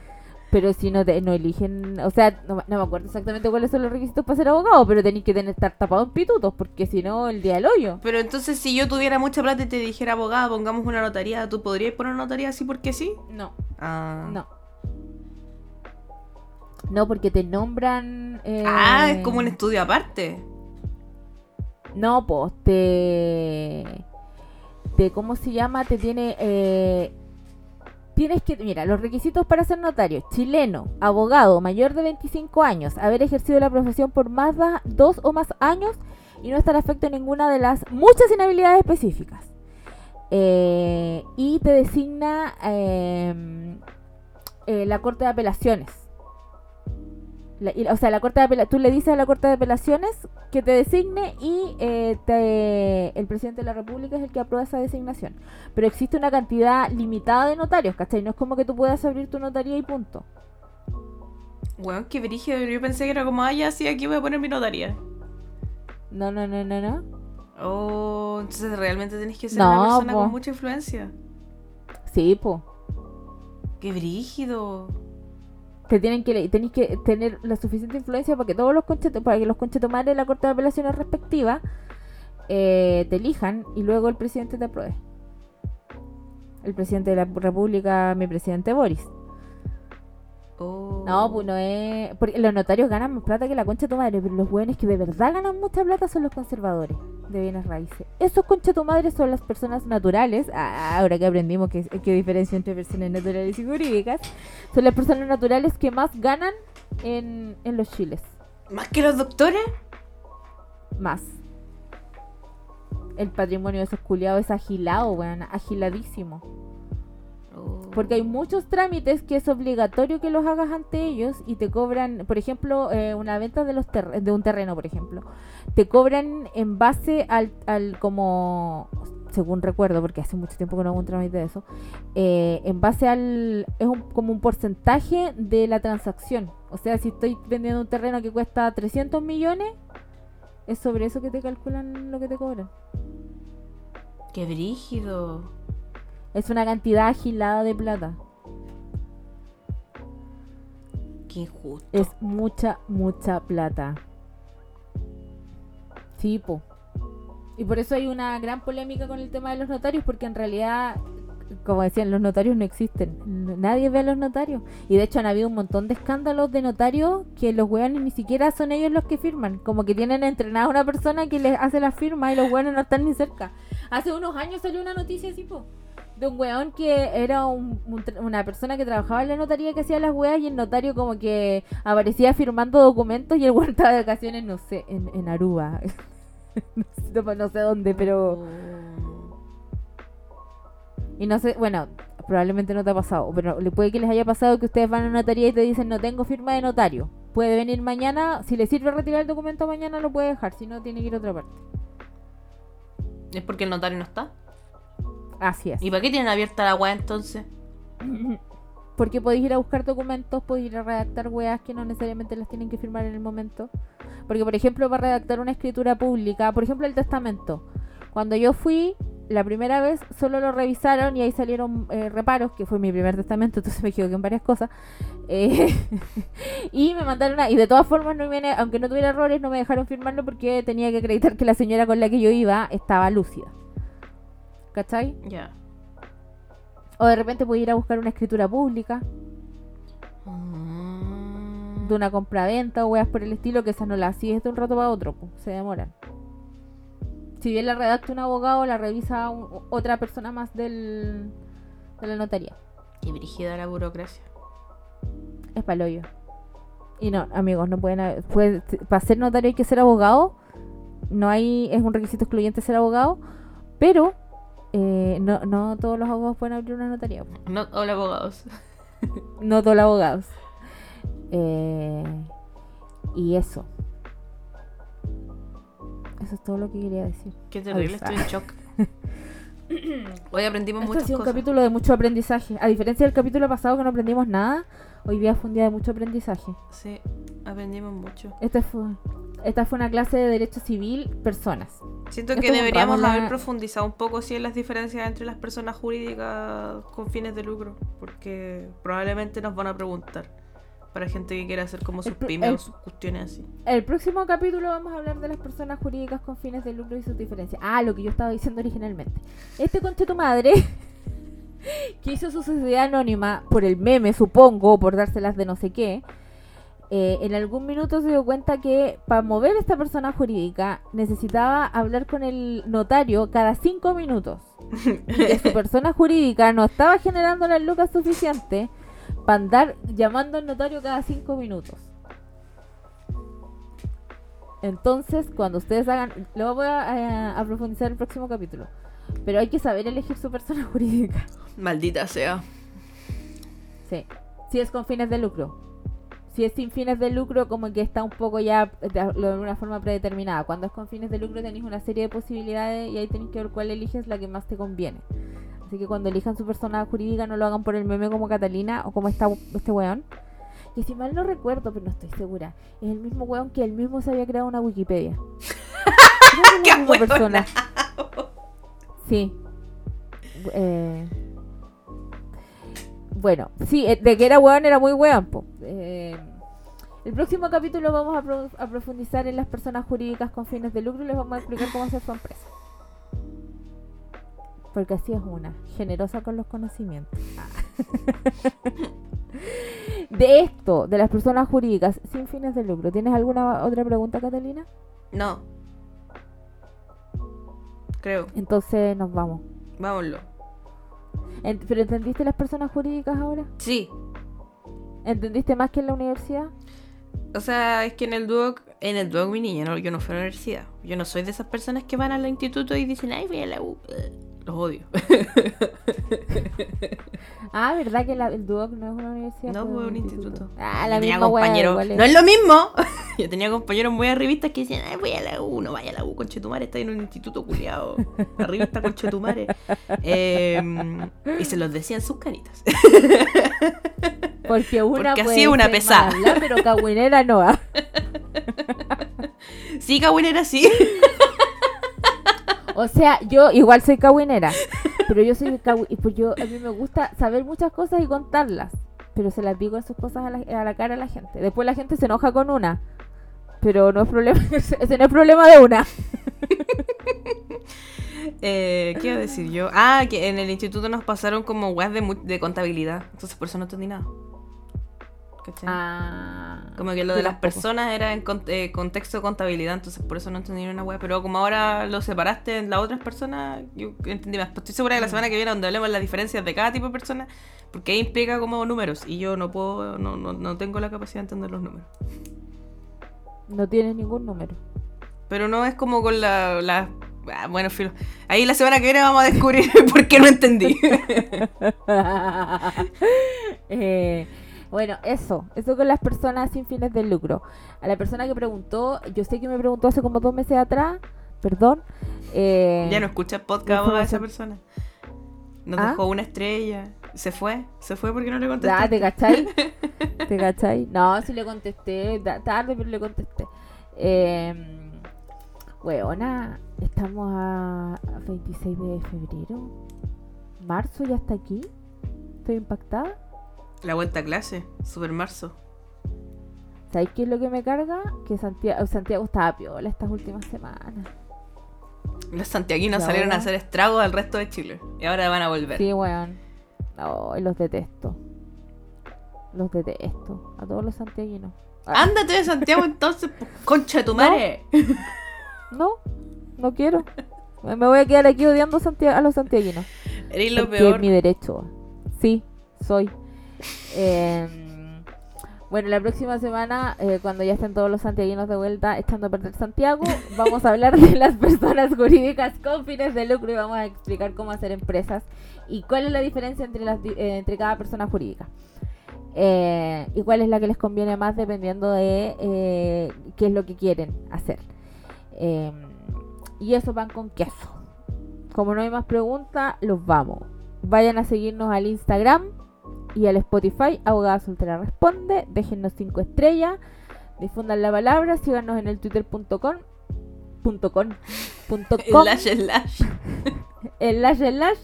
Pero si no te no eligen, o sea, no, no me acuerdo exactamente cuáles son los requisitos para ser abogado, pero tenéis que tener estar tapado en pitutos, porque si no, el día del hoyo. Pero entonces, si yo tuviera mucha plata y te dijera abogada, pongamos una notaría, ¿tú podrías poner una notaría así porque sí? No, Ah. no. No, porque te nombran. eh, Ah, es como un estudio aparte. No, pues te. te ¿Cómo se llama? Te tiene. eh, tienes que. Mira, los requisitos para ser notario: chileno, abogado, mayor de 25 años, haber ejercido la profesión por más de dos o más años y no estar afecto a ninguna de las muchas inhabilidades específicas. Eh, y te designa eh, eh, la Corte de Apelaciones. La- y- o sea, la corte de tú le dices a la Corte de Apelaciones que te designe y eh, te- el presidente de la República es el que aprueba esa designación. Pero existe una cantidad limitada de notarios, ¿cachai? No es como que tú puedas abrir tu notaría y punto. Weón, qué brígido. Yo pensé que era como, ah, ya, sí, aquí voy a poner mi notaría. No, no, no, no, no. Oh, entonces realmente tenés que ser No, una persona po. con mucha influencia. Sí, po. Qué brígido. Tienen que tenéis que tener la suficiente influencia para que todos los conchetos, para que los conchetomares de la Corte de Apelaciones respectiva eh, te elijan y luego el presidente te apruebe. El presidente de la República, mi presidente Boris. Oh. No, pues no es. Porque los notarios ganan más plata que la concha de tu madre, pero los buenos que de verdad ganan mucha plata son los conservadores de bienes raíces. Esos concha de tu madre son las personas naturales. ah, ahora que aprendimos que, que diferencia entre personas naturales y jurídicas, son las personas naturales que más ganan en, en los chiles. ¿Más que los doctores? Más. El patrimonio de esos culiados es agilado, weón, agiladísimo. Porque hay muchos trámites que es obligatorio que los hagas ante ellos y te cobran, por ejemplo, eh, una venta de los de un terreno, por ejemplo, te cobran en base al, al como, según recuerdo, porque hace mucho tiempo que no hago un trámite de eso, eh, en base al, es un- como un porcentaje de la transacción. O sea, si estoy vendiendo un terreno que cuesta 300 millones, es sobre eso que te calculan lo que te cobran. Qué brígido. Es una cantidad agilada de plata. Qué injusto. Es mucha, mucha plata. Sí, po. Y por eso hay una gran polémica con el tema de los notarios, porque en realidad, como decían, los notarios no existen. Nadie ve a los notarios. Y de hecho han habido un montón de escándalos de notarios que los weones ni siquiera son ellos los que firman. Como que tienen entrenada a una persona que les hace la firma y los weones no están ni cerca. Hace unos años salió una noticia así, po. De un weón que era un- una persona que trabajaba en la notaría que hacía las weas y el notario como que aparecía firmando documentos y el weón de vacaciones, no sé, en, Aruba. no, sé, dónde, pero... Y no sé, bueno, probablemente no te ha pasado, pero le puede que les haya pasado que ustedes van a una notaría y te dicen no tengo firma de notario. Puede venir mañana, si le sirve retirar el documento mañana lo puede dejar, si no tiene que ir a otra parte. ¿Es porque el notario no está? Así es. ¿Y para qué tienen abierta la weá entonces? Porque podéis ir a buscar documentos, podéis ir a redactar weas que no necesariamente las tienen que firmar en el momento. Porque, por ejemplo, para redactar una escritura pública, por ejemplo, el testamento. Cuando yo fui la primera vez, solo lo revisaron y ahí salieron eh, reparos, que fue mi primer testamento, entonces me equivoqué en varias cosas. Eh, y me mandaron a. Y de todas formas, no me, aunque no tuviera errores, no me dejaron firmarlo porque tenía que acreditar que la señora con la que yo iba estaba lúcida. ¿Cachai? Ya. O de repente pude ir a buscar una escritura pública. Mm. de una compra-venta o weas por el estilo, que esa no la hacías de un rato para otro, po, se demoran. Si bien la redacta un abogado, la revisa un- otra persona más del, de la notaría. Qué brígida la burocracia. Es paloyo. Y no, amigos, no pueden haber- puede- para ser notario hay que ser abogado. No hay, es un requisito excluyente ser abogado, pero eh, no, no todos los abogados pueden abrir una notaría. No, hola abogados. No todos los abogados. Eh, y eso. Eso es todo lo que quería decir. Qué terrible, estoy en shock. Hoy aprendimos ha muchas sido un capítulo de mucho aprendizaje. A diferencia del capítulo pasado que no aprendimos nada, hoy día fue un día de mucho aprendizaje. Sí, aprendimos mucho. Esta fue, esta fue una clase de Derecho Civil Personas. Siento que deberíamos en la- haber profundizado un poco sí en las diferencias entre las personas jurídicas con fines de lucro, porque probablemente nos van a preguntar para gente que quiera hacer como sus pymes o sus cuestiones así. El próximo capítulo vamos a hablar de las personas jurídicas con fines de lucro y sus diferencias. Ah, lo que yo estaba diciendo originalmente. Este conche tu madre que hizo su sociedad anónima por el meme, supongo, o por dárselas de no sé qué. eh, en algún minuto se dio cuenta que para mover esta persona jurídica necesitaba hablar con el notario cada cinco minutos. Y que su persona jurídica no estaba generando las lucas suficientes para andar llamando al notario cada cinco minutos. Entonces, cuando ustedes hagan, lo voy a, eh, a profundizar en el próximo capítulo. Pero hay que saber elegir su persona jurídica. Maldita sea. Sí. Si es con fines de lucro. Si es sin fines de lucro, como que está un poco ya de, alguna forma predeterminada. Cuando es con fines de lucro tenéis una serie de posibilidades y ahí tenéis que ver cuál eliges la que más te conviene. Así que cuando elijan su persona jurídica no lo hagan por el meme como Catalina o como esta, este weón. que si mal no recuerdo, pero no estoy segura, es el mismo weón que él mismo se había creado una Wikipedia. Que es la misma persona. Sí. Eh, Bueno, sí, eh, de que era weón era muy weón. Eh, el próximo capítulo vamos a, pro- a profundizar en las personas jurídicas con fines de lucro y les vamos a explicar cómo hacer su empresa. Porque así es una, generosa con los conocimientos. de esto, de las personas jurídicas sin fines de lucro, ¿tienes alguna otra pregunta, Catalina? No. Creo. Entonces nos vamos. Vámonos. ¿Pero entendiste las personas jurídicas ahora? Sí. ¿Entendiste más que en la universidad? O sea, es que en el Duoc, en el Duoc mi niña, no, yo no fui a la universidad. Yo no soy de esas personas que van al instituto y dicen, ay, voy a la U. Los odio. Ah, ¿verdad que la- el Duoc no es una universidad? No, fue un instituto. Ah, la tenía misma igual es. No es lo mismo. Yo tenía compañeros muy arribistas que decían, ay, voy a la U, no vaya a la U, conchetumare, está en un instituto culiado. Arribista conchetumare. Eh, y se los decían sus canitas. Porque una Porque así una pesada. mala, pero cagüinera no. sí, Kawin era así. O sea, yo igual soy cagüinera, pero yo soy y pues yo a mí me gusta saber muchas cosas y contarlas, pero se las digo esas cosas a la, a la cara a la gente. Después la gente se enoja con una, pero no es problema, ese no es problema de una. Eh, ¿Qué iba a decir yo? Ah, que en el instituto nos pasaron como weas de, de contabilidad. Entonces por eso no entendí nada. ¿Cachai? Ah, Como que lo de las personas era en con- eh, contexto de contabilidad, entonces por eso no entendí una wea. Pero como ahora lo separaste en las otras personas, yo entendí más. Pues estoy segura que la semana que viene, donde hablemos las diferencias de cada tipo de persona, porque ahí implica como números y yo no puedo, no, no, no tengo la capacidad de entender los números. No tienes ningún número. Pero no es como con la. la- ah, bueno, filo. Ahí la semana que viene vamos a descubrir por qué no entendí. Eh, bueno, eso, eso con las personas sin fines de lucro. A la persona que preguntó, yo sé que me preguntó hace como dos meses atrás, perdón. eh, ya no escucha podcast a esa persona. Nos ¿Ah? dejó una estrella. Se fue. Se fue porque no le contesté. Ah, ¿te cachai? ¿Te cachai? No, sí le contesté, tarde, pero le contesté. Eh, weona, estamos a a 26 de febrero. ¿Marzo ya está aquí? Estoy impactada. La vuelta a clase. Super marzo. ¿Sabes qué es lo que me carga? Que Santiago, Santiago estaba piola estas últimas semanas. Los santiaguinos ¿Y salieron a hacer estragos al resto de Chile. Y ahora van a volver. Sí, weón. Ay, los detesto. Los detesto. A todos los santiaguinos. Ah, Ándate de Santiago entonces, concha de tu madre. No, no quiero. Me voy a quedar aquí odiando a los santiaguinos. Eres lo Porque peor. es mi derecho. Sí, soy. Eh, bueno, la próxima semana, eh, cuando ya estén todos los santiaguinos de vuelta echando a perder Santiago, vamos a hablar de las personas jurídicas con fines de lucro y vamos a explicar cómo hacer empresas y cuál es la diferencia entre, las, eh, entre cada persona jurídica. Eh, y cuál es la que les conviene más dependiendo de eh, qué es lo que quieren hacer. Eh, y eso van con queso. Como no hay más preguntas, los vamos. Vayan a seguirnos al Instagram y al Spotify. Abogada Soltera Responde. Déjennos 5 estrellas. Difundan la palabra. Síganos en el twitter.com. punto com, punto com, Slash, slash. slash, slash,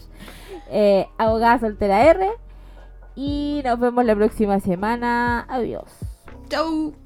eh, abogada soltera R. Y nos vemos la próxima semana. Adiós. Chau.